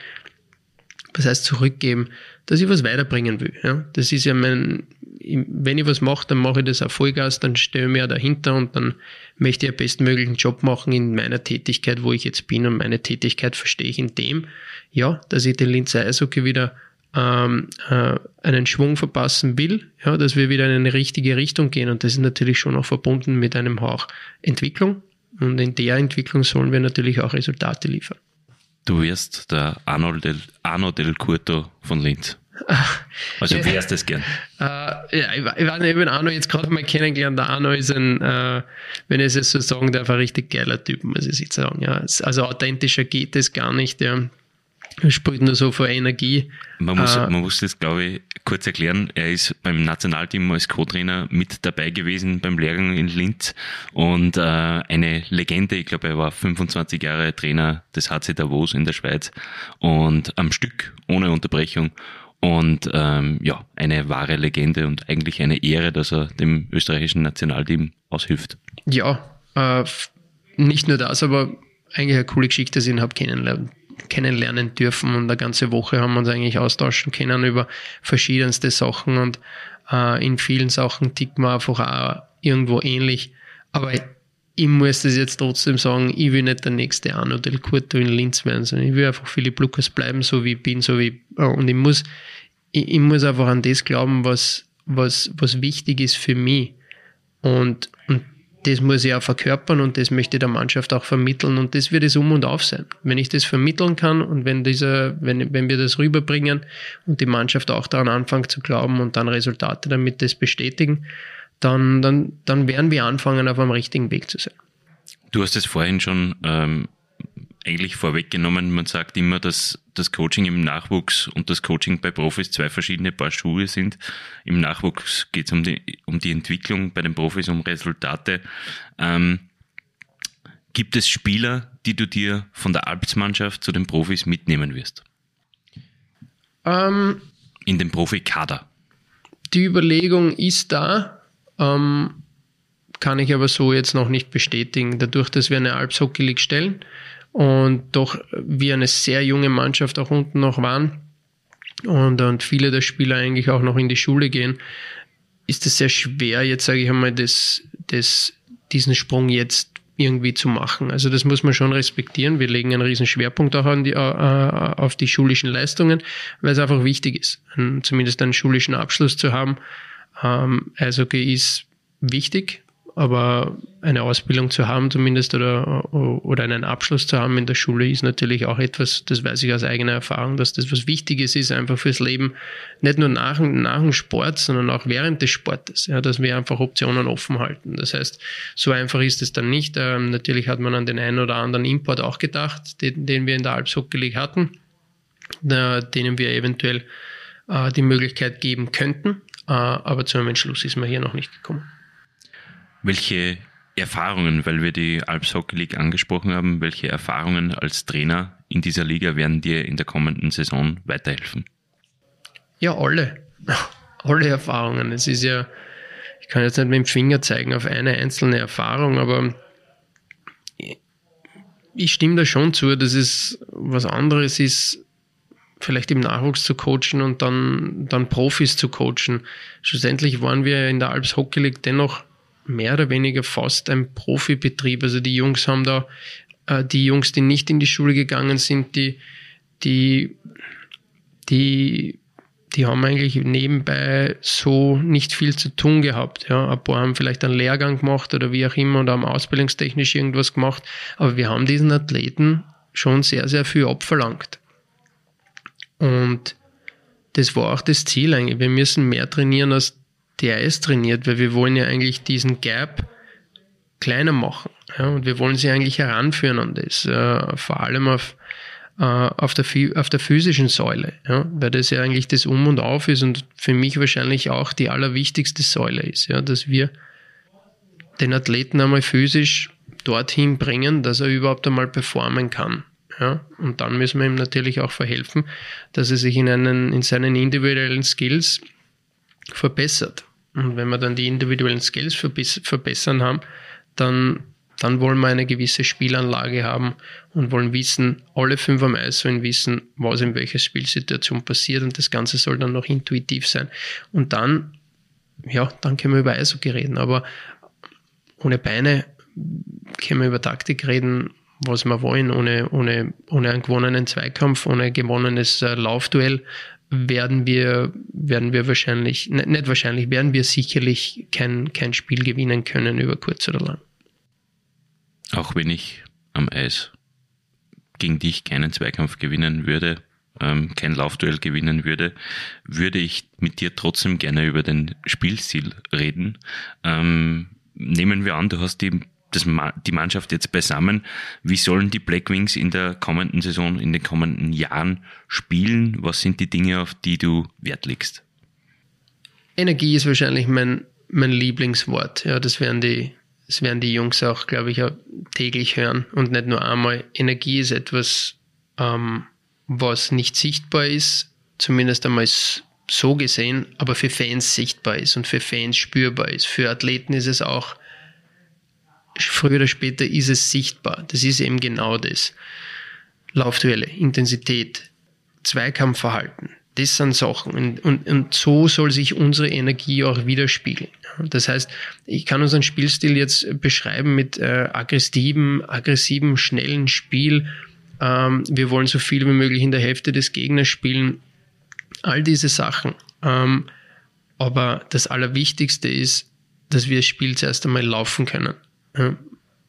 was heißt zurückgeben, dass ich was weiterbringen will. Ja? Das ist ja mein, wenn ich was mache, dann mache ich das auf Vollgas, dann stehe ich mir dahinter und dann möchte ich einen bestmöglichen Job machen in meiner Tätigkeit, wo ich jetzt bin. Und meine Tätigkeit verstehe ich in dem, ja, dass ich den Linzer Eishockey wieder ähm, äh, einen Schwung verpassen will, ja, dass wir wieder in eine richtige Richtung gehen. Und das ist natürlich schon auch verbunden mit einem Hauch Entwicklung. Und in der Entwicklung sollen wir natürlich auch Resultate liefern. Du wirst der Arno del, Arno del Curto von Linz. [laughs] Also ja, wärst es gern. Äh, ja, ich, war eben Arno jetzt gerade mal kennengelernt. Der Arno ist ein, äh, wenn ich es so sagen darf, ein richtig geiler Typ, muss ich sagen. Ja. Also authentischer geht es gar nicht. Ja. Er spielt nur so vor Energie. Man muss, äh, man muss das, glaube ich, kurz erklären. Er ist beim Nationalteam als Co-Trainer mit dabei gewesen beim Lehrgang in Linz und äh, eine Legende. Ich glaube, er war 25 Jahre Trainer des HC Davos in der Schweiz und am Stück, ohne Unterbrechung. Und ähm, ja, eine wahre Legende und eigentlich eine Ehre, dass er dem österreichischen Nationalteam aushilft. Ja, äh, nicht nur das, aber eigentlich eine coole Geschichte, dass ich ihn habe kennenlernen kennenlernen dürfen und eine ganze Woche haben wir uns eigentlich austauschen können über verschiedenste Sachen und äh, in vielen Sachen tickt man einfach auch irgendwo ähnlich. Aber ich muss das jetzt trotzdem sagen, ich will nicht der nächste Arno del Curto in Linz werden, sondern ich will einfach Philipp Lukas bleiben, so wie ich bin, so wie äh, und ich muss, ich, ich muss einfach an das glauben, was, was, was wichtig ist für mich. Und, und das muss ich auch verkörpern und das möchte ich der Mannschaft auch vermitteln und das wird es um und auf sein. Wenn ich das vermitteln kann und wenn dieser, wenn, wenn wir das rüberbringen und die Mannschaft auch daran anfängt zu glauben und dann Resultate damit das bestätigen, dann, dann, dann werden wir anfangen, auf einem richtigen Weg zu sein. Du hast es vorhin schon ähm, eigentlich vorweggenommen. Man sagt immer, dass das Coaching im Nachwuchs und das Coaching bei Profis zwei verschiedene Paar Schuhe sind. Im Nachwuchs geht es um die, um die Entwicklung, bei den Profis um Resultate. Ähm, gibt es Spieler, die du dir von der Alpsmannschaft zu den Profis mitnehmen wirst? Ähm, In den Profikader? Die Überlegung ist da. Ähm, kann ich aber so jetzt noch nicht bestätigen. Dadurch, dass wir eine Alps Hockey League stellen, und doch wir eine sehr junge Mannschaft auch unten noch waren und, und viele der Spieler eigentlich auch noch in die Schule gehen, ist es sehr schwer, jetzt sage ich einmal, das, das, diesen Sprung jetzt irgendwie zu machen. Also das muss man schon respektieren. Wir legen einen riesen Schwerpunkt auch an die, äh, auf die schulischen Leistungen, weil es einfach wichtig ist, einen, zumindest einen schulischen Abschluss zu haben. Ähm, Eishockey ist wichtig, aber eine Ausbildung zu haben zumindest oder, oder einen Abschluss zu haben in der Schule ist natürlich auch etwas, das weiß ich aus eigener Erfahrung, dass das was Wichtiges ist, einfach fürs Leben, nicht nur nach, nach dem Sport, sondern auch während des Sportes, ja, dass wir einfach Optionen offen halten. Das heißt, so einfach ist es dann nicht. Ähm, natürlich hat man an den einen oder anderen Import auch gedacht, den, den wir in der Alpshockey League hatten, äh, denen wir eventuell äh, die Möglichkeit geben könnten, äh, aber zu einem Entschluss ist man hier noch nicht gekommen. Welche Erfahrungen, weil wir die Alps Hockey League angesprochen haben, welche Erfahrungen als Trainer in dieser Liga werden dir in der kommenden Saison weiterhelfen? Ja, alle. [laughs] alle Erfahrungen. Es ist ja, ich kann jetzt nicht mit dem Finger zeigen auf eine einzelne Erfahrung, aber ich stimme da schon zu, dass es was anderes ist, vielleicht im Nachwuchs zu coachen und dann, dann Profis zu coachen. Schlussendlich waren wir in der Alps Hockey League dennoch mehr oder weniger fast ein Profibetrieb. Also die Jungs haben da, äh, die Jungs, die nicht in die Schule gegangen sind, die, die, die, die haben eigentlich nebenbei so nicht viel zu tun gehabt. Ja, ein paar haben vielleicht einen Lehrgang gemacht oder wie auch immer und haben ausbildungstechnisch irgendwas gemacht. Aber wir haben diesen Athleten schon sehr, sehr viel abverlangt. Und das war auch das Ziel eigentlich. Wir müssen mehr trainieren als Eis trainiert, weil wir wollen ja eigentlich diesen Gap kleiner machen. Ja, und wir wollen sie eigentlich heranführen an das, äh, vor allem auf, äh, auf, der, auf der physischen Säule, ja, weil das ja eigentlich das Um und Auf ist und für mich wahrscheinlich auch die allerwichtigste Säule ist, ja, dass wir den Athleten einmal physisch dorthin bringen, dass er überhaupt einmal performen kann. Ja, und dann müssen wir ihm natürlich auch verhelfen, dass er sich in, einen, in seinen individuellen Skills verbessert. Und wenn wir dann die individuellen Skills verbessern haben, dann, dann wollen wir eine gewisse Spielanlage haben und wollen wissen, alle fünf am Eis sollen wissen, was in welcher Spielsituation passiert und das Ganze soll dann noch intuitiv sein. Und dann, ja, dann können wir über Eishockey reden, aber ohne Beine können wir über Taktik reden, was wir wollen, ohne, ohne, ohne einen gewonnenen Zweikampf, ohne gewonnenes äh, Laufduell werden wir, werden wir wahrscheinlich, nicht, nicht wahrscheinlich, werden wir sicherlich kein, kein Spiel gewinnen können über kurz oder lang. Auch wenn ich am Eis gegen dich keinen Zweikampf gewinnen würde, ähm, kein Laufduell gewinnen würde, würde ich mit dir trotzdem gerne über den Spielstil reden. Ähm, nehmen wir an, du hast die das, die Mannschaft jetzt beisammen. Wie sollen die Black Wings in der kommenden Saison, in den kommenden Jahren spielen? Was sind die Dinge, auf die du Wert legst? Energie ist wahrscheinlich mein, mein Lieblingswort. Ja, das werden die, das werden die Jungs auch, glaube ich, auch täglich hören und nicht nur einmal. Energie ist etwas, ähm, was nicht sichtbar ist, zumindest einmal so gesehen, aber für Fans sichtbar ist und für Fans spürbar ist. Für Athleten ist es auch früher oder später ist es sichtbar. Das ist eben genau das. Laufduelle, Intensität, Zweikampfverhalten, das sind Sachen. Und, und, und so soll sich unsere Energie auch widerspiegeln. Das heißt, ich kann unseren Spielstil jetzt beschreiben mit äh, aggressiven, aggressiven, schnellen Spiel. Ähm, wir wollen so viel wie möglich in der Hälfte des Gegners spielen. All diese Sachen. Ähm, aber das Allerwichtigste ist, dass wir das Spiel zuerst einmal laufen können.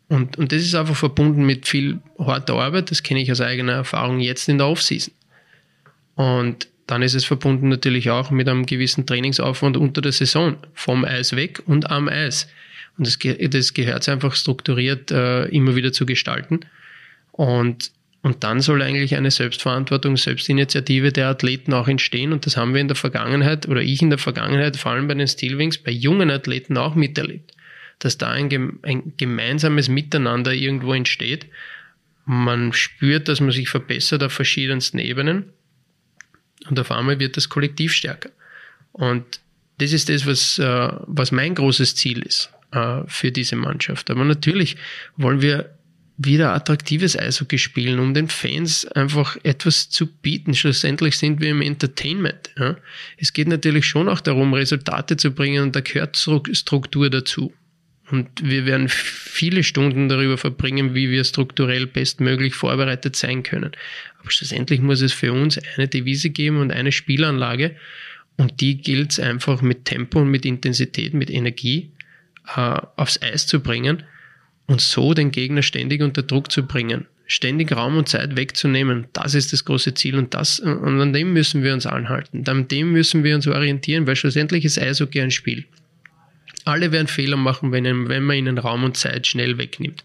Und, und das ist einfach verbunden mit viel harter Arbeit, das kenne ich aus eigener Erfahrung jetzt in der Offseason. Und dann ist es verbunden natürlich auch mit einem gewissen Trainingsaufwand unter der Saison, vom Eis weg und am Eis. Und das, das gehört einfach strukturiert äh, immer wieder zu gestalten. Und, und dann soll eigentlich eine Selbstverantwortung, Selbstinitiative der Athleten auch entstehen. Und das haben wir in der Vergangenheit oder ich in der Vergangenheit, vor allem bei den Steelwings, bei jungen Athleten auch miterlebt dass da ein, ein gemeinsames Miteinander irgendwo entsteht. Man spürt, dass man sich verbessert auf verschiedensten Ebenen und auf einmal wird das Kollektiv stärker. Und das ist das, was, äh, was mein großes Ziel ist äh, für diese Mannschaft. Aber natürlich wollen wir wieder attraktives Eishockey spielen, um den Fans einfach etwas zu bieten. Schlussendlich sind wir im Entertainment. Ja. Es geht natürlich schon auch darum, Resultate zu bringen und da gehört Struktur dazu. Und wir werden viele Stunden darüber verbringen, wie wir strukturell bestmöglich vorbereitet sein können. Aber schlussendlich muss es für uns eine Devise geben und eine Spielanlage. Und die gilt es einfach mit Tempo und mit Intensität, mit Energie äh, aufs Eis zu bringen und so den Gegner ständig unter Druck zu bringen. Ständig Raum und Zeit wegzunehmen, das ist das große Ziel und das, und an dem müssen wir uns anhalten. An dem müssen wir uns orientieren, weil schlussendlich ist Eishockey ein Spiel. Alle werden Fehler machen, wenn, wenn man ihnen Raum und Zeit schnell wegnimmt.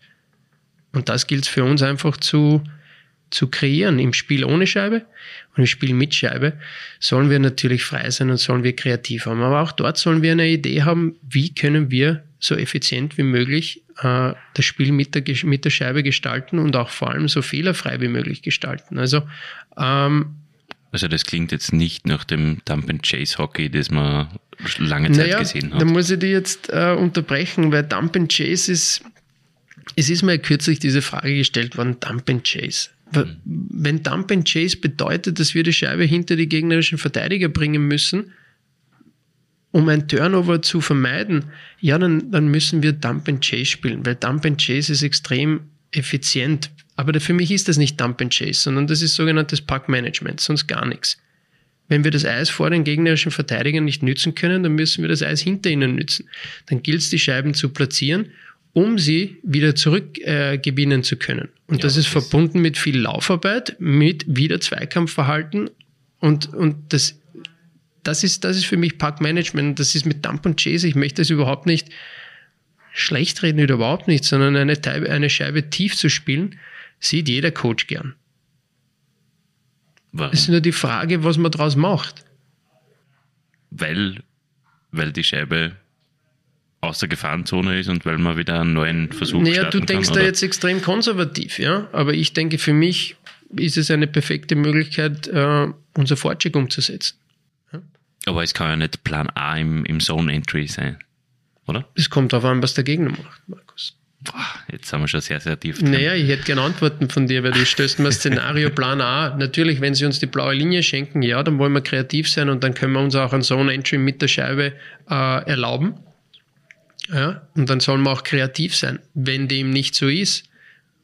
Und das gilt für uns einfach zu, zu kreieren. Im Spiel ohne Scheibe und im Spiel mit Scheibe sollen wir natürlich frei sein und sollen wir kreativ haben. Aber auch dort sollen wir eine Idee haben, wie können wir so effizient wie möglich äh, das Spiel mit der, mit der Scheibe gestalten und auch vor allem so fehlerfrei wie möglich gestalten. Also, ähm, also das klingt jetzt nicht nach dem Dump and Chase Hockey, das man lange Zeit naja, gesehen hat. Da muss ich dich jetzt äh, unterbrechen, weil Dump and Chase ist, es ist mir kürzlich diese Frage gestellt worden, Dump and Chase. Mhm. Wenn Dump and Chase bedeutet, dass wir die Scheibe hinter die gegnerischen Verteidiger bringen müssen, um ein Turnover zu vermeiden, ja, dann, dann müssen wir Dump and Chase spielen, weil Dump and Chase ist extrem effizient. Aber für mich ist das nicht Dump and Chase, sondern das ist sogenanntes Pack-Management, sonst gar nichts. Wenn wir das Eis vor den gegnerischen Verteidigern nicht nützen können, dann müssen wir das Eis hinter ihnen nützen. Dann gilt es, die Scheiben zu platzieren, um sie wieder zurückgewinnen äh, zu können. Und ja, das ist das verbunden mit viel Laufarbeit, mit wieder Zweikampfverhalten und, und das das ist, das ist für mich Parkmanagement. Das ist mit Dump und Chase. Ich möchte das überhaupt nicht schlecht reden, überhaupt nicht, sondern eine, eine Scheibe tief zu spielen, sieht jeder Coach gern. Warum? Es ist nur die Frage, was man daraus macht. Weil, weil die Scheibe aus der Gefahrenzone ist und weil man wieder einen neuen Versuch naja, starten du denkst kann, da jetzt extrem konservativ, ja. Aber ich denke, für mich ist es eine perfekte Möglichkeit, uh, unser Fortschritt umzusetzen. Aber es kann ja nicht Plan A im, im Zone Entry sein, oder? Es kommt darauf an, was der Gegner macht, Markus. Boah, jetzt sind wir schon sehr, sehr tief drin. Naja, ich hätte gerne Antworten von dir, weil du stößt mir Szenario Plan A. Natürlich, wenn sie uns die blaue Linie schenken, ja, dann wollen wir kreativ sein und dann können wir uns auch ein Zone Entry mit der Scheibe äh, erlauben. Ja, und dann sollen wir auch kreativ sein. Wenn dem nicht so ist,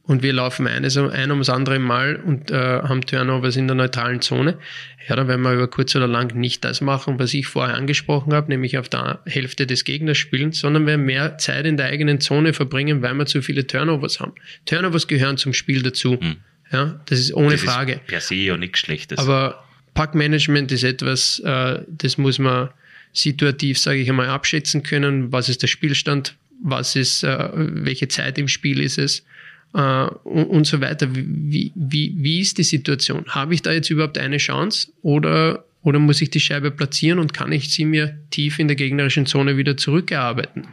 und wir laufen eines, ein ums andere Mal und äh, haben Turnovers in der neutralen Zone, ja, dann werden wir über kurz oder lang nicht das machen, was ich vorher angesprochen habe, nämlich auf der Hälfte des Gegners spielen, sondern wir mehr Zeit in der eigenen Zone verbringen, weil wir zu viele Turnovers haben. Turnovers gehören zum Spiel dazu. Mhm. Ja, das ist ohne das Frage. Ist per se ja nichts Schlechtes. Aber Packmanagement ist etwas, äh, das muss man situativ, sage ich einmal, abschätzen können. Was ist der Spielstand? Was ist, äh, welche Zeit im Spiel ist es? Äh, und, und, so weiter. Wie, wie, wie ist die Situation? Habe ich da jetzt überhaupt eine Chance oder, oder muss ich die Scheibe platzieren und kann ich sie mir tief in der gegnerischen Zone wieder zurückerarbeiten?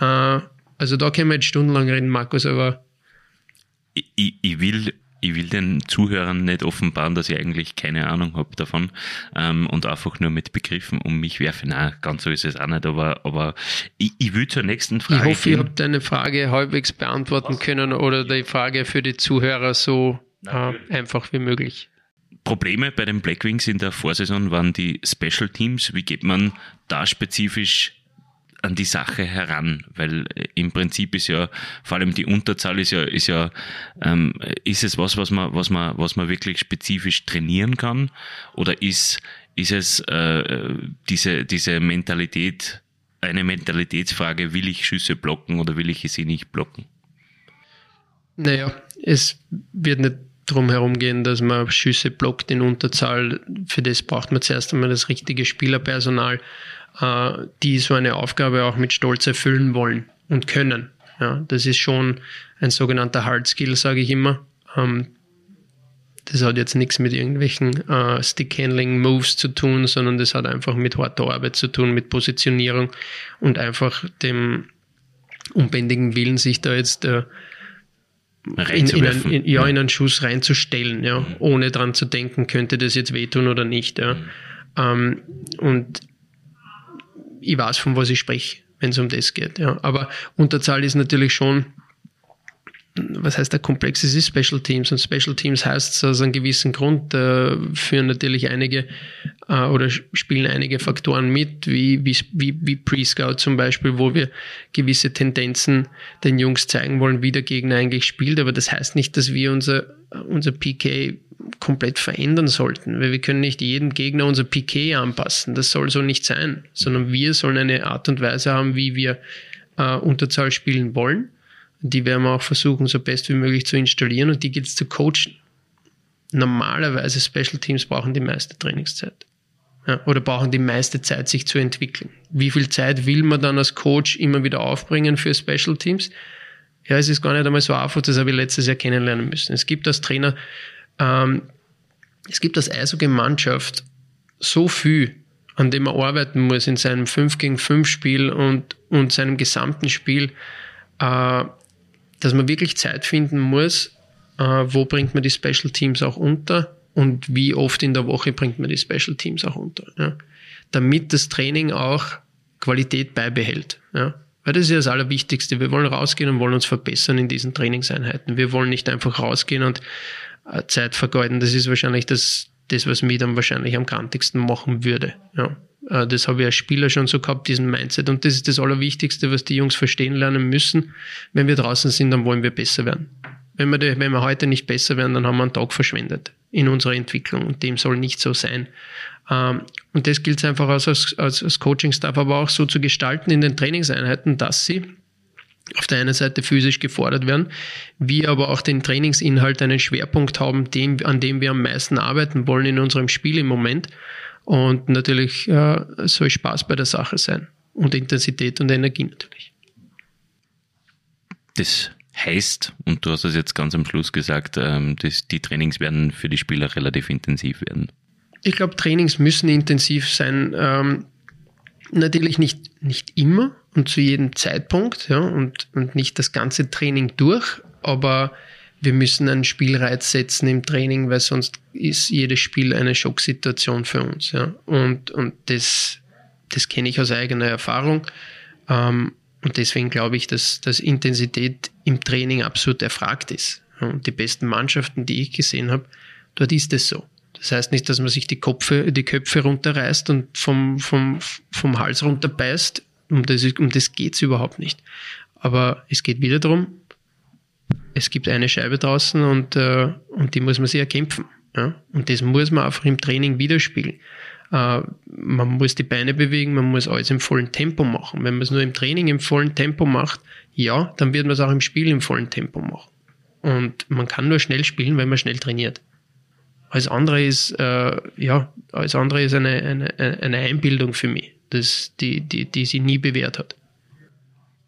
Äh, also da können wir jetzt stundenlang reden, Markus, aber ich, ich will ich will den Zuhörern nicht offenbaren, dass ich eigentlich keine Ahnung habe davon ähm, und einfach nur mit Begriffen um mich werfe. Na, ganz so ist es auch nicht, aber, aber ich, ich will zur nächsten Frage. Ich hoffe, gehen. ich habe deine Frage halbwegs beantworten Was? können oder die Frage für die Zuhörer so äh, einfach wie möglich. Probleme bei den Blackwings in der Vorsaison waren die Special Teams. Wie geht man da spezifisch an die Sache heran, weil äh, im Prinzip ist ja vor allem die Unterzahl ist ja ist ja ähm, ist es was was man was man was man wirklich spezifisch trainieren kann oder ist ist es äh, diese diese Mentalität eine Mentalitätsfrage will ich Schüsse blocken oder will ich sie nicht blocken? Naja, es wird nicht drum herum gehen, dass man Schüsse blockt in Unterzahl. Für das braucht man zuerst einmal das richtige Spielerpersonal die so eine Aufgabe auch mit Stolz erfüllen wollen und können. Ja, das ist schon ein sogenannter Hard Skill, sage ich immer. Ähm, das hat jetzt nichts mit irgendwelchen äh, Stick-Handling-Moves zu tun, sondern das hat einfach mit harter Arbeit zu tun, mit Positionierung und einfach dem unbändigen Willen, sich da jetzt äh, in, in, ein, in, ja, in einen Schuss reinzustellen, ja, ohne dran zu denken, könnte das jetzt wehtun oder nicht. Ja. Mhm. Ähm, und ich weiß, von was ich spreche, wenn es um das geht. Ja. Aber Unterzahl ist natürlich schon, was heißt der Komplex? Es ist Special Teams und Special Teams heißt aus einem gewissen Grund, äh, führen natürlich einige äh, oder spielen einige Faktoren mit, wie, wie, wie, wie Pre-Scout zum Beispiel, wo wir gewisse Tendenzen den Jungs zeigen wollen, wie der Gegner eigentlich spielt. Aber das heißt nicht, dass wir unser, unser PK komplett verändern sollten, weil wir können nicht jedem Gegner unser Piquet anpassen. Das soll so nicht sein, sondern wir sollen eine Art und Weise haben, wie wir äh, Unterzahl spielen wollen. Die werden wir auch versuchen, so best wie möglich zu installieren und die gilt es zu coachen. Normalerweise Special Teams brauchen die meiste Trainingszeit. Ja, oder brauchen die meiste Zeit, sich zu entwickeln. Wie viel Zeit will man dann als Coach immer wieder aufbringen für Special Teams? Ja, es ist gar nicht einmal so einfach, das habe ich letztes Jahr kennenlernen müssen. Es gibt als Trainer ähm, es gibt als Eishockey-Mannschaft so viel, an dem man arbeiten muss in seinem 5 gegen 5 Spiel und, und seinem gesamten Spiel. äh, dass man wirklich Zeit finden muss, äh, wo bringt man die Special Teams auch unter und wie oft in der Woche bringt man die Special Teams auch unter. Ja? Damit das Training auch Qualität beibehält. Ja? Weil das ist ja das Allerwichtigste. Wir wollen rausgehen und wollen uns verbessern in diesen Trainingseinheiten. Wir wollen nicht einfach rausgehen und äh, Zeit vergeuden. Das ist wahrscheinlich das, das, was mich dann wahrscheinlich am kantigsten machen würde. Ja. Äh, das habe ich als Spieler schon so gehabt, diesen Mindset. Und das ist das Allerwichtigste, was die Jungs verstehen lernen müssen. Wenn wir draußen sind, dann wollen wir besser werden. Wenn wir, wenn wir heute nicht besser werden, dann haben wir einen Tag verschwendet in unserer Entwicklung. Und dem soll nicht so sein. Ähm, und das gilt es einfach als, als, als Coaching-Staff aber auch so zu gestalten in den Trainingseinheiten, dass sie auf der einen Seite physisch gefordert werden, wir aber auch den Trainingsinhalt einen Schwerpunkt haben, dem, an dem wir am meisten arbeiten wollen in unserem Spiel im Moment. Und natürlich äh, soll Spaß bei der Sache sein und Intensität und Energie natürlich. Das heißt, und du hast es jetzt ganz am Schluss gesagt, ähm, dass die Trainings werden für die Spieler relativ intensiv werden. Ich glaube, Trainings müssen intensiv sein. Ähm, natürlich nicht, nicht immer und zu jedem Zeitpunkt ja, und, und nicht das ganze Training durch, aber wir müssen einen Spielreiz setzen im Training, weil sonst ist jedes Spiel eine Schocksituation für uns. Ja. Und, und das, das kenne ich aus eigener Erfahrung. Ähm, und deswegen glaube ich, dass, dass Intensität im Training absolut erfragt ist. Und die besten Mannschaften, die ich gesehen habe, dort ist es so. Das heißt nicht, dass man sich die, Kopfe, die Köpfe runterreißt und vom, vom, vom Hals runterbeißt. Um das, um das geht es überhaupt nicht. Aber es geht wieder darum, es gibt eine Scheibe draußen und, äh, und die muss man sich erkämpfen. Ja? Und das muss man einfach im Training widerspiegeln. Äh, man muss die Beine bewegen, man muss alles im vollen Tempo machen. Wenn man es nur im Training im vollen Tempo macht, ja, dann wird man es auch im Spiel im vollen Tempo machen. Und man kann nur schnell spielen, wenn man schnell trainiert. Alles andere ist, äh, ja, alles andere ist eine, eine, eine Einbildung für mich, das, die, die, die sie nie bewährt hat.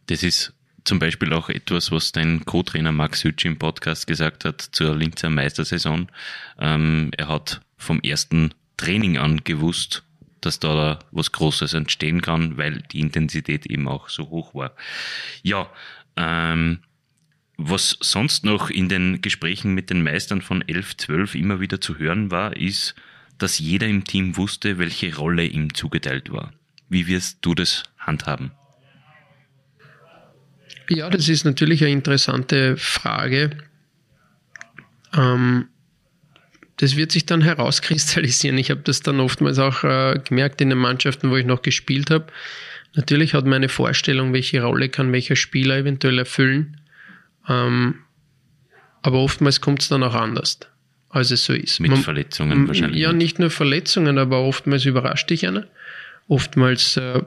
Das ist zum Beispiel auch etwas, was dein Co-Trainer Max Hütsch im Podcast gesagt hat zur Linzer Meistersaison. Ähm, er hat vom ersten Training an gewusst, dass da was Großes entstehen kann, weil die Intensität eben auch so hoch war. Ja, ähm, was sonst noch in den Gesprächen mit den Meistern von 11, 12 immer wieder zu hören war, ist, dass jeder im Team wusste, welche Rolle ihm zugeteilt war. Wie wirst du das handhaben? Ja, das ist natürlich eine interessante Frage. Ähm, das wird sich dann herauskristallisieren. Ich habe das dann oftmals auch äh, gemerkt in den Mannschaften, wo ich noch gespielt habe. Natürlich hat meine Vorstellung, welche Rolle kann welcher Spieler eventuell erfüllen, ähm, aber oftmals kommt es dann auch anders, als es so ist. Mit Man, Verletzungen wahrscheinlich. Ja, nicht nur Verletzungen, aber oftmals überrascht dich einer. Oftmals äh,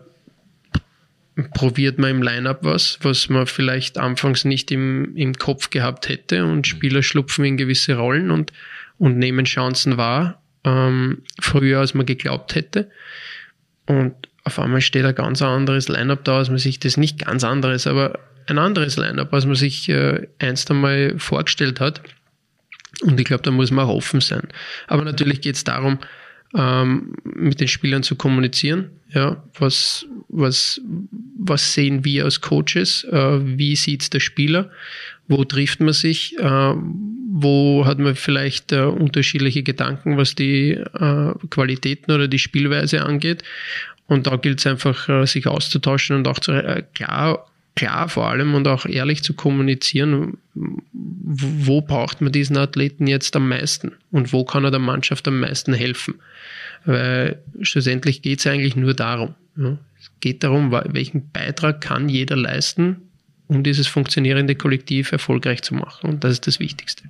probiert man im Line-Up was, was man vielleicht anfangs nicht im, im Kopf gehabt hätte und mhm. Spieler schlupfen in gewisse Rollen und, und nehmen Chancen wahr, ähm, früher als man geglaubt hätte. Und auf einmal steht ein ganz anderes Line-Up da, als man sich das nicht ganz anderes, aber ein anderes Line-up, als man sich äh, einst einmal vorgestellt hat. Und ich glaube, da muss man auch offen sein. Aber natürlich geht es darum, ähm, mit den Spielern zu kommunizieren. Ja, was, was, was sehen wir als Coaches? Äh, wie sieht der Spieler? Wo trifft man sich? Äh, wo hat man vielleicht äh, unterschiedliche Gedanken, was die äh, Qualitäten oder die Spielweise angeht? Und da gilt es einfach, äh, sich auszutauschen und auch zu, äh, klar klar vor allem und auch ehrlich zu kommunizieren, wo braucht man diesen Athleten jetzt am meisten und wo kann er der Mannschaft am meisten helfen. Weil schlussendlich geht es eigentlich nur darum. Ja. Es geht darum, welchen Beitrag kann jeder leisten, um dieses funktionierende Kollektiv erfolgreich zu machen. Und das ist das Wichtigste.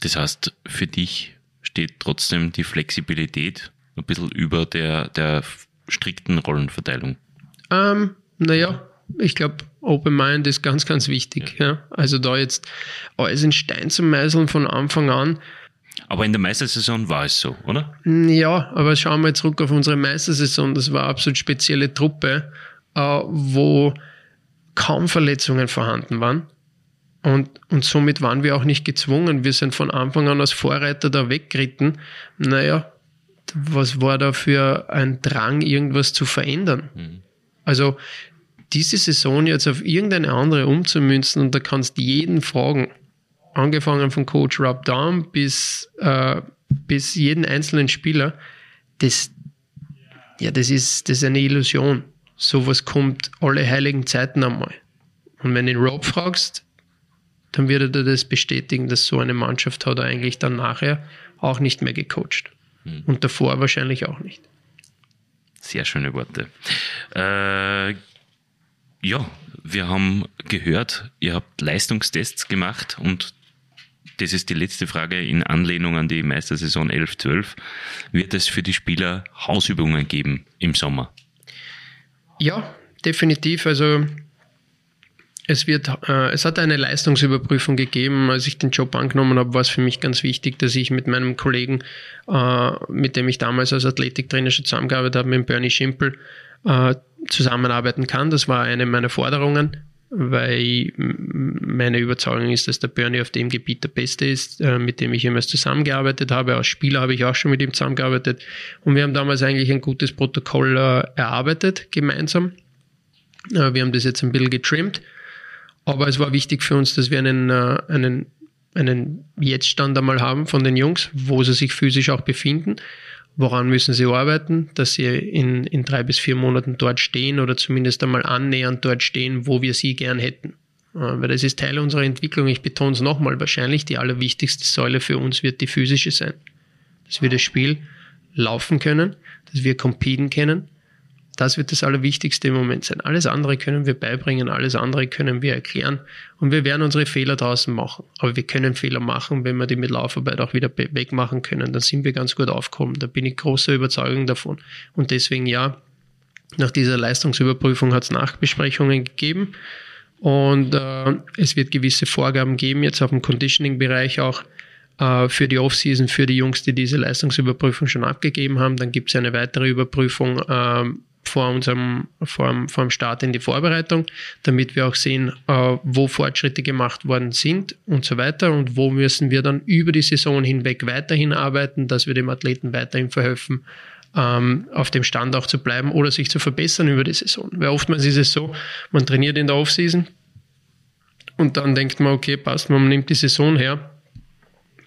Das heißt, für dich steht trotzdem die Flexibilität ein bisschen über der, der strikten Rollenverteilung. Ähm, naja, ich glaube, Open Mind ist ganz, ganz wichtig. Ja. ja. Also da jetzt alles in Stein zu meißeln von Anfang an. Aber in der Meistersaison war es so, oder? Ja, aber schauen wir zurück auf unsere Meistersaison. Das war eine absolut spezielle Truppe, äh, wo kaum Verletzungen vorhanden waren. Und, und somit waren wir auch nicht gezwungen. Wir sind von Anfang an als Vorreiter da weggeritten. Naja, was war da für ein Drang, irgendwas zu verändern? Mhm. Also diese Saison jetzt auf irgendeine andere umzumünzen und da kannst jeden fragen, angefangen von Coach Rob Dahm bis, äh, bis jeden einzelnen Spieler, das, ja, das ist, das ist eine Illusion. Sowas kommt alle heiligen Zeiten einmal. Und wenn du den Rob fragst, dann wird er dir das bestätigen, dass so eine Mannschaft hat er eigentlich dann nachher auch nicht mehr gecoacht. Mhm. Und davor wahrscheinlich auch nicht. Sehr schöne Worte. Äh, ja, wir haben gehört, ihr habt Leistungstests gemacht und das ist die letzte Frage in Anlehnung an die Meistersaison 11-12. Wird es für die Spieler Hausübungen geben im Sommer? Ja, definitiv. Also es, wird, äh, es hat eine Leistungsüberprüfung gegeben. Als ich den Job angenommen habe, war es für mich ganz wichtig, dass ich mit meinem Kollegen, äh, mit dem ich damals als Athletiktrainer schon zusammengearbeitet habe, mit Bernie Schimpel, äh, zusammenarbeiten kann. Das war eine meiner Forderungen, weil meine Überzeugung ist, dass der Bernie auf dem Gebiet der Beste ist, äh, mit dem ich jemals zusammengearbeitet habe. Als Spieler habe ich auch schon mit ihm zusammengearbeitet. Und wir haben damals eigentlich ein gutes Protokoll äh, erarbeitet, gemeinsam. Äh, wir haben das jetzt ein bisschen getrimmt aber es war wichtig für uns, dass wir einen, einen, einen Jetztstand einmal haben von den Jungs, wo sie sich physisch auch befinden. Woran müssen sie arbeiten, dass sie in, in drei bis vier Monaten dort stehen oder zumindest einmal annähernd dort stehen, wo wir sie gern hätten. Äh, weil das ist Teil unserer Entwicklung. Ich betone es nochmal, wahrscheinlich die allerwichtigste Säule für uns wird die physische sein. Dass wir das Spiel laufen können, dass wir competen können, das wird das Allerwichtigste im Moment sein. Alles andere können wir beibringen, alles andere können wir erklären und wir werden unsere Fehler draußen machen. Aber wir können Fehler machen, wenn wir die mit Laufarbeit auch wieder wegmachen können. Dann sind wir ganz gut aufgekommen. Da bin ich großer Überzeugung davon. Und deswegen ja, nach dieser Leistungsüberprüfung hat es Nachbesprechungen gegeben und äh, es wird gewisse Vorgaben geben, jetzt auf dem Conditioning-Bereich auch äh, für die Offseason, für die Jungs, die diese Leistungsüberprüfung schon abgegeben haben. Dann gibt es eine weitere Überprüfung äh, vor unserem vor, vor dem Start in die Vorbereitung, damit wir auch sehen, äh, wo Fortschritte gemacht worden sind und so weiter und wo müssen wir dann über die Saison hinweg weiterhin arbeiten, dass wir dem Athleten weiterhin verhelfen, ähm, auf dem Stand auch zu bleiben oder sich zu verbessern über die Saison. Weil oftmals ist es so, man trainiert in der Offseason und dann denkt man, okay, passt, man nimmt die Saison her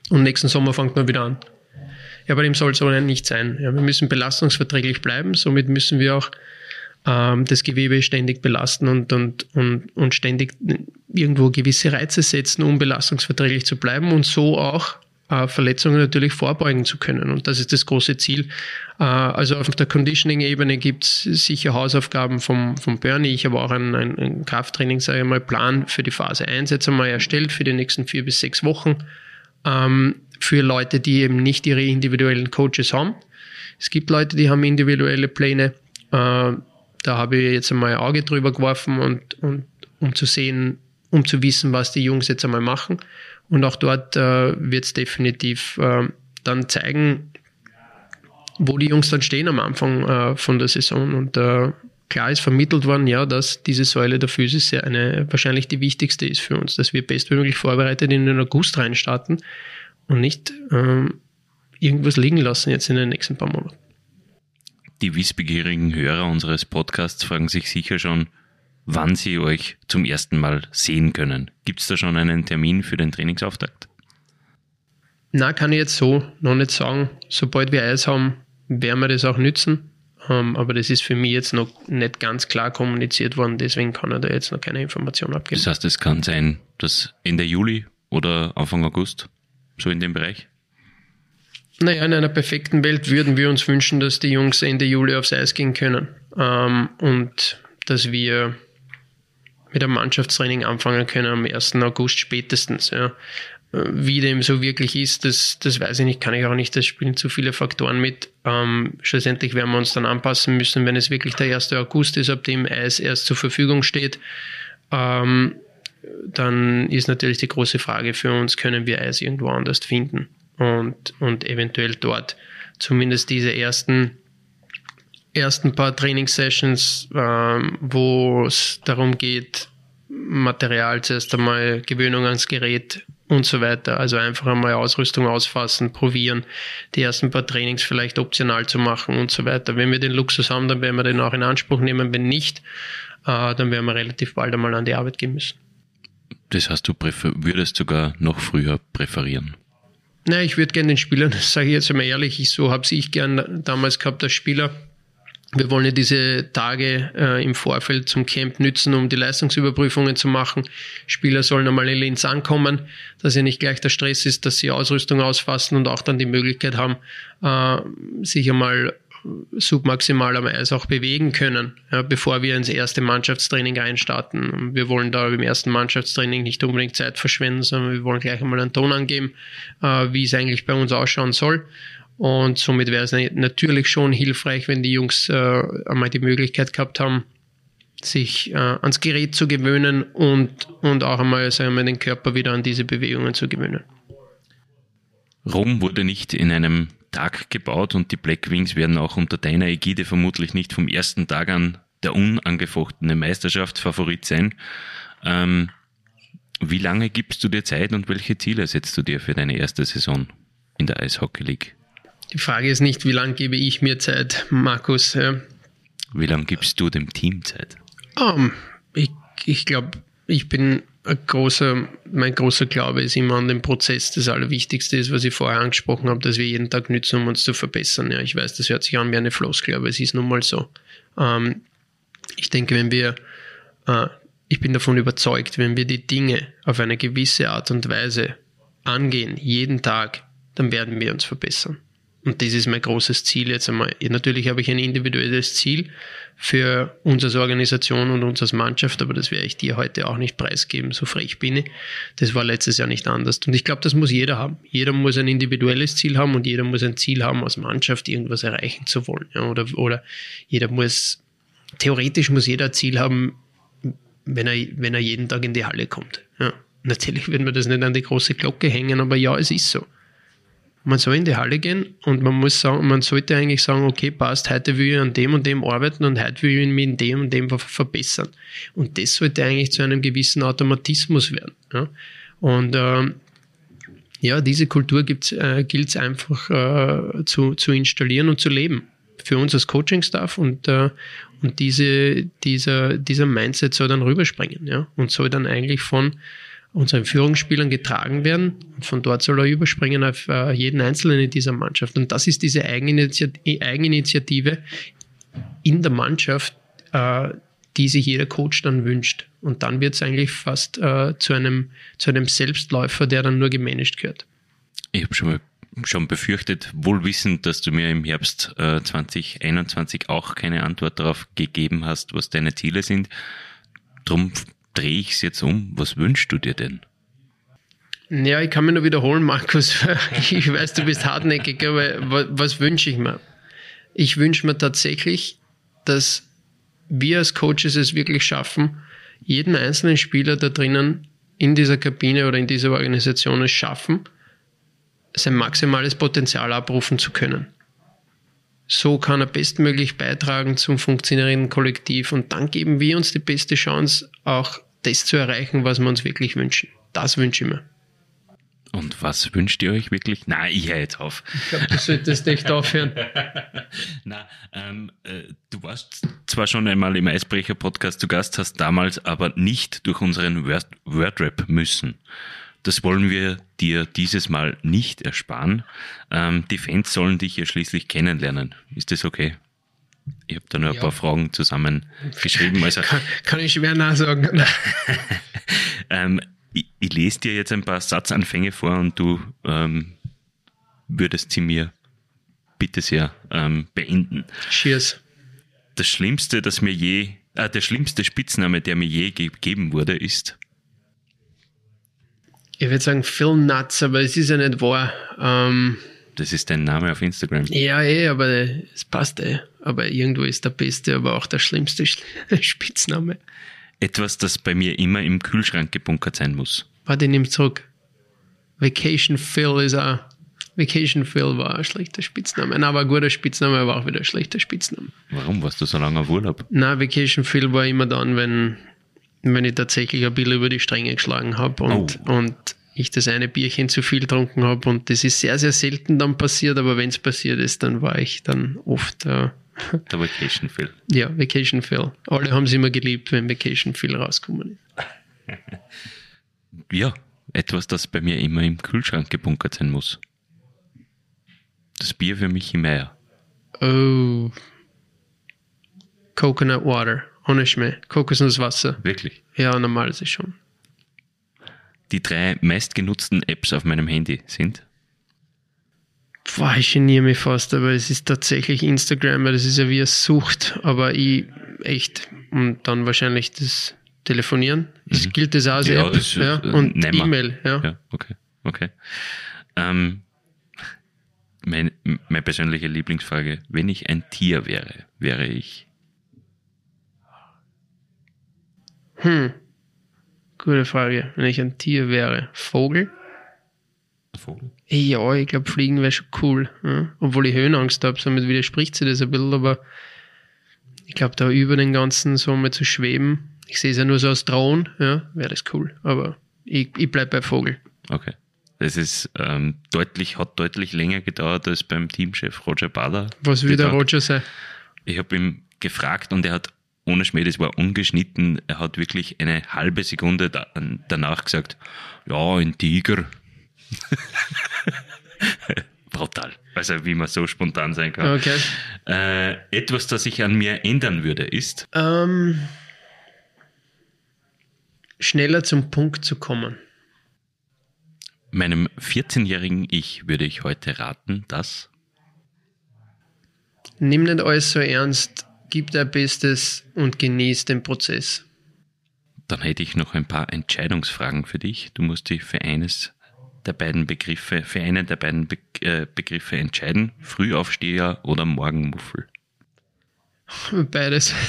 und nächsten Sommer fängt man wieder an. Ja, bei dem soll es aber nicht sein. Ja, wir müssen belastungsverträglich bleiben, somit müssen wir auch ähm, das Gewebe ständig belasten und, und, und, und ständig irgendwo gewisse Reize setzen, um belastungsverträglich zu bleiben und so auch äh, Verletzungen natürlich vorbeugen zu können. Und das ist das große Ziel. Äh, also auf der Conditioning-Ebene gibt es sicher Hausaufgaben vom, vom Bernie. Ich habe auch einen, einen Krafttraining, sage ich mal, Plan für die Phase 1 jetzt einmal erstellt für die nächsten vier bis sechs Wochen. Ähm, für Leute, die eben nicht ihre individuellen Coaches haben. Es gibt Leute, die haben individuelle Pläne. Äh, da habe ich jetzt einmal ein Auge drüber geworfen und, und um zu sehen, um zu wissen, was die Jungs jetzt einmal machen. Und auch dort äh, wird es definitiv äh, dann zeigen, wo die Jungs dann stehen am Anfang äh, von der Saison. Und äh, klar ist vermittelt worden, ja, dass diese Säule der Physis eine, wahrscheinlich die wichtigste ist für uns, dass wir bestmöglich vorbereitet in den August reinstarten und nicht ähm, irgendwas liegen lassen jetzt in den nächsten paar Monaten. Die wissbegierigen Hörer unseres Podcasts fragen sich sicher schon, wann sie euch zum ersten Mal sehen können. Gibt es da schon einen Termin für den Trainingsauftakt? Na, kann ich jetzt so noch nicht sagen. Sobald wir Eis haben, werden wir das auch nützen. Um, ähm, aber das ist für mich jetzt noch nicht ganz klar kommuniziert worden, deswegen kann er da jetzt noch keine Information abgeben. Das heißt, es kann sein, dass Ende Juli oder Anfang August so in dem Bereich? Naja, in einer perfekten Welt würden wir uns wünschen, dass die Jungs Ende Juli aufs Eis gehen können ähm, und dass wir mit einem Mannschaftstraining anfangen können am 1. August spätestens. Ja. Wie dem so wirklich ist, das, das weiß ich nicht, kann ich auch nicht. Das spielen zu viele Faktoren mit. Ähm, schlussendlich werden wir uns dann anpassen müssen, wenn es wirklich der 1. August ist, ab dem Eis erst zur Verfügung steht. Ähm, dann ist natürlich die große Frage für uns, können wir Eis irgendwo anders finden und, und eventuell dort zumindest diese ersten, ersten paar Trainingssessions, ähm, wo es darum geht, Material zuerst einmal Gewöhnung ans Gerät und so weiter. Also einfach einmal Ausrüstung ausfassen, probieren, die ersten paar Trainings vielleicht optional zu machen und so weiter. Wenn wir den Luxus haben, dann werden wir den auch in Anspruch nehmen. Wenn nicht, äh, dann werden wir relativ bald einmal an die Arbeit gehen müssen. Das heißt, du würdest sogar noch früher präferieren? Nein, ich würde gerne den Spielern, das sage ich jetzt einmal ehrlich, ich, so habe ich gern damals gehabt als Spieler. Wir wollen ja diese Tage äh, im Vorfeld zum Camp nützen, um die Leistungsüberprüfungen zu machen. Spieler sollen einmal in Linz ankommen, dass ja nicht gleich der Stress ist, dass sie Ausrüstung ausfassen und auch dann die Möglichkeit haben, äh, sich einmal submaximal am Eis auch bewegen können, ja, bevor wir ins erste Mannschaftstraining einstarten. Wir wollen da im ersten Mannschaftstraining nicht unbedingt Zeit verschwenden, sondern wir wollen gleich einmal einen Ton angeben, äh, wie es eigentlich bei uns ausschauen soll. Und somit wäre es natürlich schon hilfreich, wenn die Jungs äh, einmal die Möglichkeit gehabt haben, sich äh, ans Gerät zu gewöhnen und, und auch einmal, sagen wir, den Körper wieder an diese Bewegungen zu gewöhnen. Rom wurde nicht in einem Tag gebaut und die Black Wings werden auch unter deiner Ägide vermutlich nicht vom ersten Tag an der unangefochtene Meisterschaftsfavorit sein. Ähm, wie lange gibst du dir Zeit und welche Ziele setzt du dir für deine erste Saison in der Eishockey League? Die Frage ist nicht, wie lange gebe ich mir Zeit, Markus. Wie lange gibst du dem Team Zeit? Um, ich ich glaube, ich bin großer, mein großer Glaube ist immer an den Prozess. Das Allerwichtigste ist, was ich vorher angesprochen habe, dass wir jeden Tag nützen, um uns zu verbessern. Ja, ich weiß, das hört sich an wie eine Floskel, aber es ist nun mal so. Ähm, ich denke, wenn wir, äh, ich bin davon überzeugt, wenn wir die Dinge auf eine gewisse Art und Weise angehen, jeden Tag, dann werden wir uns verbessern. Und das ist mein großes Ziel jetzt einmal. Natürlich habe ich ein individuelles Ziel für uns als Organisation und uns als Mannschaft, aber das werde ich dir heute auch nicht preisgeben, so frech bin ich. Das war letztes Jahr nicht anders. Und ich glaube, das muss jeder haben. Jeder muss ein individuelles Ziel haben und jeder muss ein Ziel haben, als Mannschaft irgendwas erreichen zu wollen. Ja, oder, oder jeder muss, theoretisch muss jeder ein Ziel haben, wenn er, wenn er jeden Tag in die Halle kommt. Ja. Natürlich wird man das nicht an die große Glocke hängen, aber ja, es ist so man soll in die Halle gehen und man muss sagen, man sollte eigentlich sagen, okay, passt, heute will ich an dem und dem arbeiten und heute will ich mich in dem und dem verbessern. Und das sollte eigentlich zu einem gewissen Automatismus werden. Ja? Und ähm, ja, diese Kultur äh, gilt es einfach äh, zu, zu installieren und zu leben. Für uns als Coaching-Staff und, äh, und diese, dieser, dieser Mindset soll dann rüberspringen ja? und soll dann eigentlich von unseren Führungsspielern getragen werden. Und von dort soll er überspringen auf äh, jeden Einzelnen in dieser Mannschaft. Und das ist diese Eigeninitiative in der Mannschaft, äh, die sich jeder Coach dann wünscht. Und dann wird es eigentlich fast äh, zu, einem, zu einem Selbstläufer, der dann nur gemanagt gehört. Ich habe schon mal schon befürchtet, wohl wissend, dass du mir im Herbst äh, 2021 auch keine Antwort darauf gegeben hast, was deine Ziele sind. Drum drehe ich es jetzt um. Was wünschst du dir denn? Ja, ich kann mir nur wiederholen, Markus. [laughs] Ich weiß, du bist hartnäckig, aber was, was wünsche ich mir? Ich wünsche mir tatsächlich, dass wir als Coaches es wirklich schaffen, jeden einzelnen Spieler da drinnen in dieser Kabine oder in dieser Organisation es schaffen, sein maximales Potenzial abrufen zu können. So kann er bestmöglich beitragen zum funktionierenden Kollektiv und dann geben wir uns die beste Chance, auch das zu erreichen, was wir uns wirklich wünschen. Das wünsche ich mir. Und was wünscht ihr euch wirklich? Nein, ich höre jetzt auf. Ich glaube, du solltest echt aufhören. [laughs] Na, ähm, äh, du warst zwar schon einmal im Eisbrecher-Podcast zu Gast, hast damals aber nicht durch unseren Word Wordrap müssen. Das wollen wir dir dieses Mal nicht ersparen. Ähm, die Fans sollen dich ja schließlich kennenlernen. Ist das okay? Ich habe da nur ein ja. paar Fragen zusammengeschrieben. [laughs] Also, kann, kann ich schwer nachsagen. [laughs] [laughs] ähm, ich, ich, lese dir jetzt ein paar Satzanfänge vor und du ähm, würdest sie mir bitte sehr ähm, beenden. Cheers. Das Schlimmste, das mir je, äh, der schlimmste Spitzname, der mir je gegeben wurde, ist ich würde sagen Phil Nuts, aber es ist ja nicht wahr. Ähm, das ist dein Name auf Instagram. Ja, eh, aber es passt eh. Aber irgendwo ist der beste, aber auch der schlimmste [laughs] Spitzname. Etwas, das bei mir immer im Kühlschrank gebunkert sein muss. Warte, ich nehme zurück. Vacation Phil ist auch. Vacation Phil war ein schlechter Spitzname. Nein, war ein guter Spitzname, aber auch wieder ein schlechter Spitzname. Warum warst du so lange auf Urlaub? Na, Vacation Phil war immer dann, wenn wenn ich tatsächlich ein bisschen über die Stränge geschlagen habe und, oh. und ich das eine Bierchen zu viel getrunken habe. Und das ist sehr, sehr selten dann passiert, aber wenn es passiert ist, dann war ich dann oft äh, Der Vacation Phil. [laughs] Ja, Vacation Phil. Alle haben es immer geliebt, wenn Vacation Phil rausgekommen ist. Ja, etwas, das bei mir immer im Kühlschrank gebunkert sein muss. Das Bier für Michi Meier. Oh. Coconut Water. Ohne Schmäh. Kokosnusswasser. Wirklich. Ja, normal ist es schon. Die drei meistgenutzten Apps auf meinem Handy sind Boah, ich geniere mich fast, aber es ist tatsächlich Instagram, weil das ist ja wie eine Sucht, aber ich echt. Und dann wahrscheinlich das Telefonieren. Das Mhm. gilt das auch als Ja, App. das, ja. äh, Und. E-Mail, ja. Ja, okay. okay. Ähm, mein, meine persönliche Lieblingsfrage: Wenn ich ein Tier wäre, wäre ich. Hm. Gute Frage. Wenn ich ein Tier wäre. Vogel? Vogel? Ja, ich glaube, Fliegen wäre schon cool. Ja? Obwohl ich Höhenangst habe, somit widerspricht sie das ein bisschen, aber ich glaube, da über den ganzen so mal zu schweben, ich sehe es ja nur so als Drohnen, ja, wäre das cool. Aber ich, ich bleibe bei Vogel. Okay. Das ist ähm, deutlich, hat deutlich länger gedauert als beim Teamchef Roger Bader. Was will der. Roger sein? Ich habe ihm gefragt und er hat ohne Schmäh, das war ungeschnitten, er hat wirklich eine halbe Sekunde da, danach gesagt, ja, ein Tiger. [laughs] Brutal. Also wie man so spontan sein kann. Okay. Äh, etwas, das ich an mir ändern würde, ist, Ähm, schneller zum Punkt zu kommen. meinem 14-jährigen Ich würde ich heute raten, dass Nimm nicht alles so ernst, gib dein Bestes und genieß den Prozess. Dann hätte ich noch ein paar Entscheidungsfragen für dich. Du musst dich für eines der beiden Begriffe, für einen der beiden Be äh, Begriffe entscheiden. Frühaufsteher oder Morgenmuffel. [laughs] Beides. [laughs]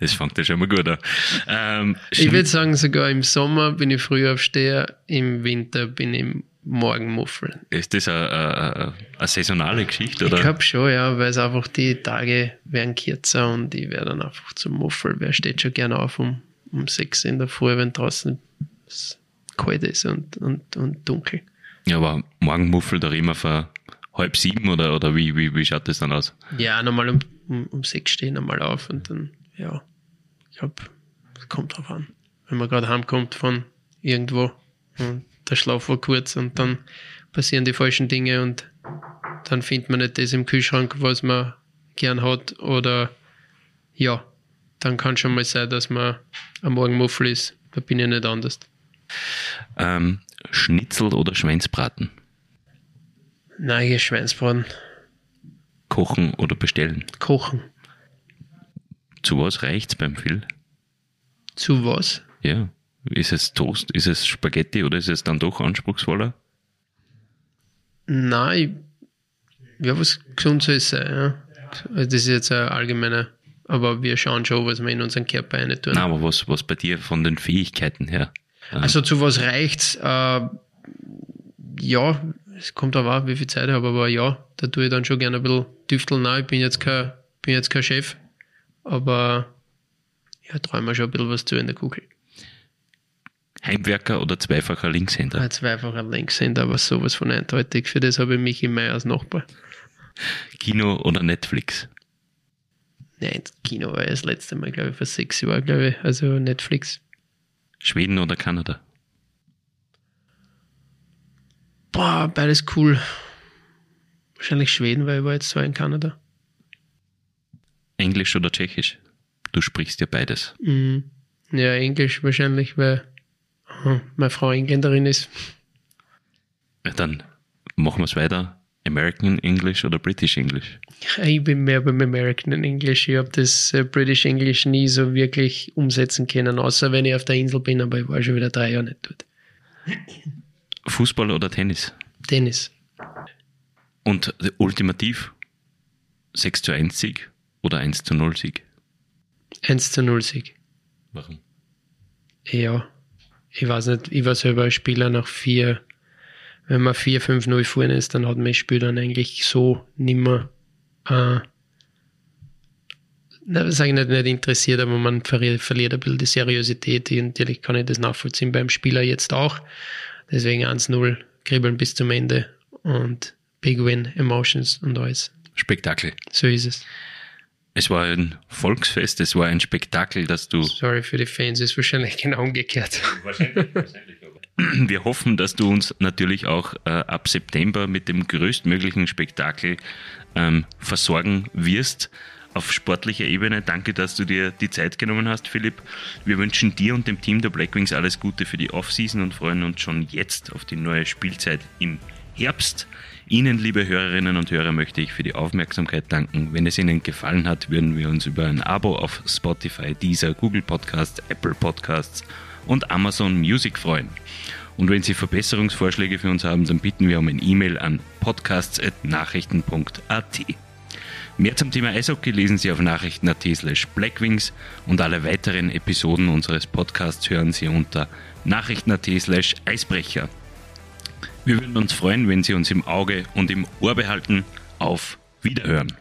Das fängt ja schon mal gut an. Ähm, Ich würde sagen, sogar im Sommer bin ich Frühaufsteher, im Winter bin ich Morgenmuffel. ist das eine, eine, eine saisonale Geschichte? Ich Oder? glaube schon, ja, weil es einfach die Tage werden kürzer und ich werde dann einfach zum Muffel. Wer steht schon gerne auf um, um sechs in der Früh, wenn draußen es kalt ist und, und, und dunkel. Ja, aber Morgenmuffel da immer vor halb sieben oder, oder wie, wie, wie schaut das dann aus? Ja, normal um, um, um sechs stehen normal auf und dann, ja, ich glaube, es kommt drauf an. Wenn man gerade heimkommt von irgendwo und der Schlaf war kurz und dann passieren die falschen Dinge und dann findet man nicht das im Kühlschrank, was man gern hat oder ja, dann kann schon mal sein, dass man am Morgen Muffel ist. Da bin ich nicht anders. Ähm, Schnitzel oder Schweinsbraten? Nein, Schweinsbraten. Kochen oder bestellen? Kochen. Zu was reicht's beim Phil? Zu was? Ja. Ist es Toast? Ist es Spaghetti oder ist es dann doch anspruchsvoller? Nein, ich- ja, was gesund soll es sein, ja. Also Das ist jetzt ein allgemeiner, aber wir schauen schon, was wir in unseren Körper rein tun. Nein, aber was, was bei dir von den Fähigkeiten her? Äh, Also zu was reicht's? Äh, ja, es kommt auch, wie viel Zeit ich habe, aber ja, da tue ich dann schon gerne ein bisschen tüfteln. Nein, ich bin jetzt kein, bin jetzt kein Chef, aber ja, träume schon ein bisschen was zu in der Kugel. Heimwerker oder zweifacher Linkshänder? Ein zweifacher Linkshänder, aber sowas von eindeutig. Für das habe ich mich immer als Nachbar. Kino oder Netflix? Nein, das Kino war ja das letzte Mal, glaube ich, vor sechs Jahren, glaube ich. Also Netflix. Schweden oder Kanada? Boah, beides cool. Wahrscheinlich Schweden, weil ich war jetzt zwar in Kanada. Englisch oder Tschechisch? Du sprichst ja beides. Mhm. Ja, Englisch wahrscheinlich, weil meine Frau Engländerin ist. Ja, Dann machen wir es weiter. American English oder British English? Ich bin mehr beim American English. Ich habe das äh, British English nie so wirklich umsetzen können, außer wenn ich auf der Insel bin, aber ich war schon wieder drei Jahre nicht dort. Fußball oder Tennis? Tennis. Und ultimativ 6 zu 1 Sieg oder 1 zu 0 Sieg? 1 zu 0 Sieg. Warum? Ja, ich weiß nicht, ich war selber ein Spieler nach vier, wenn man 4-5-0 vorne ist, dann hat mich das Spiel dann eigentlich so nimmer, äh, sage ich nicht, nicht interessiert, aber man verliert, verliert ein bisschen die Seriosität. Und Natürlich kann ich das nachvollziehen beim Spieler jetzt auch. Deswegen 1-0, kribbeln bis zum Ende und Big Win, Emotions und alles. Spektakel. So ist es. Es war ein Volksfest, es war ein Spektakel, dass du. Sorry für die Fans, ist wahrscheinlich genau umgekehrt. Wahrscheinlich, wahrscheinlich. Wir hoffen, dass du uns natürlich auch äh, ab September mit dem größtmöglichen Spektakel ähm, versorgen wirst auf sportlicher Ebene. Danke, dass du dir die Zeit genommen hast, Philipp. Wir wünschen dir und dem Team der Blackwings alles Gute für die Offseason und freuen uns schon jetzt auf die neue Spielzeit im Herbst. Ihnen, liebe Hörerinnen und Hörer, möchte ich für die Aufmerksamkeit danken. Wenn es Ihnen gefallen hat, würden wir uns über ein Abo auf Spotify, Deezer, Google Podcasts, Apple Podcasts und Amazon Music freuen. Und wenn Sie Verbesserungsvorschläge für uns haben, dann bitten wir um ein E-Mail an podcasts.nachrichten.at. Mehr zum Thema Eishockey lesen Sie auf nachrichten.at slash blackwings und alle weiteren Episoden unseres Podcasts hören Sie unter nachrichten.at slash eisbrecher. Wir würden uns freuen, wenn Sie uns im Auge und im Ohr behalten. Auf Wiederhören.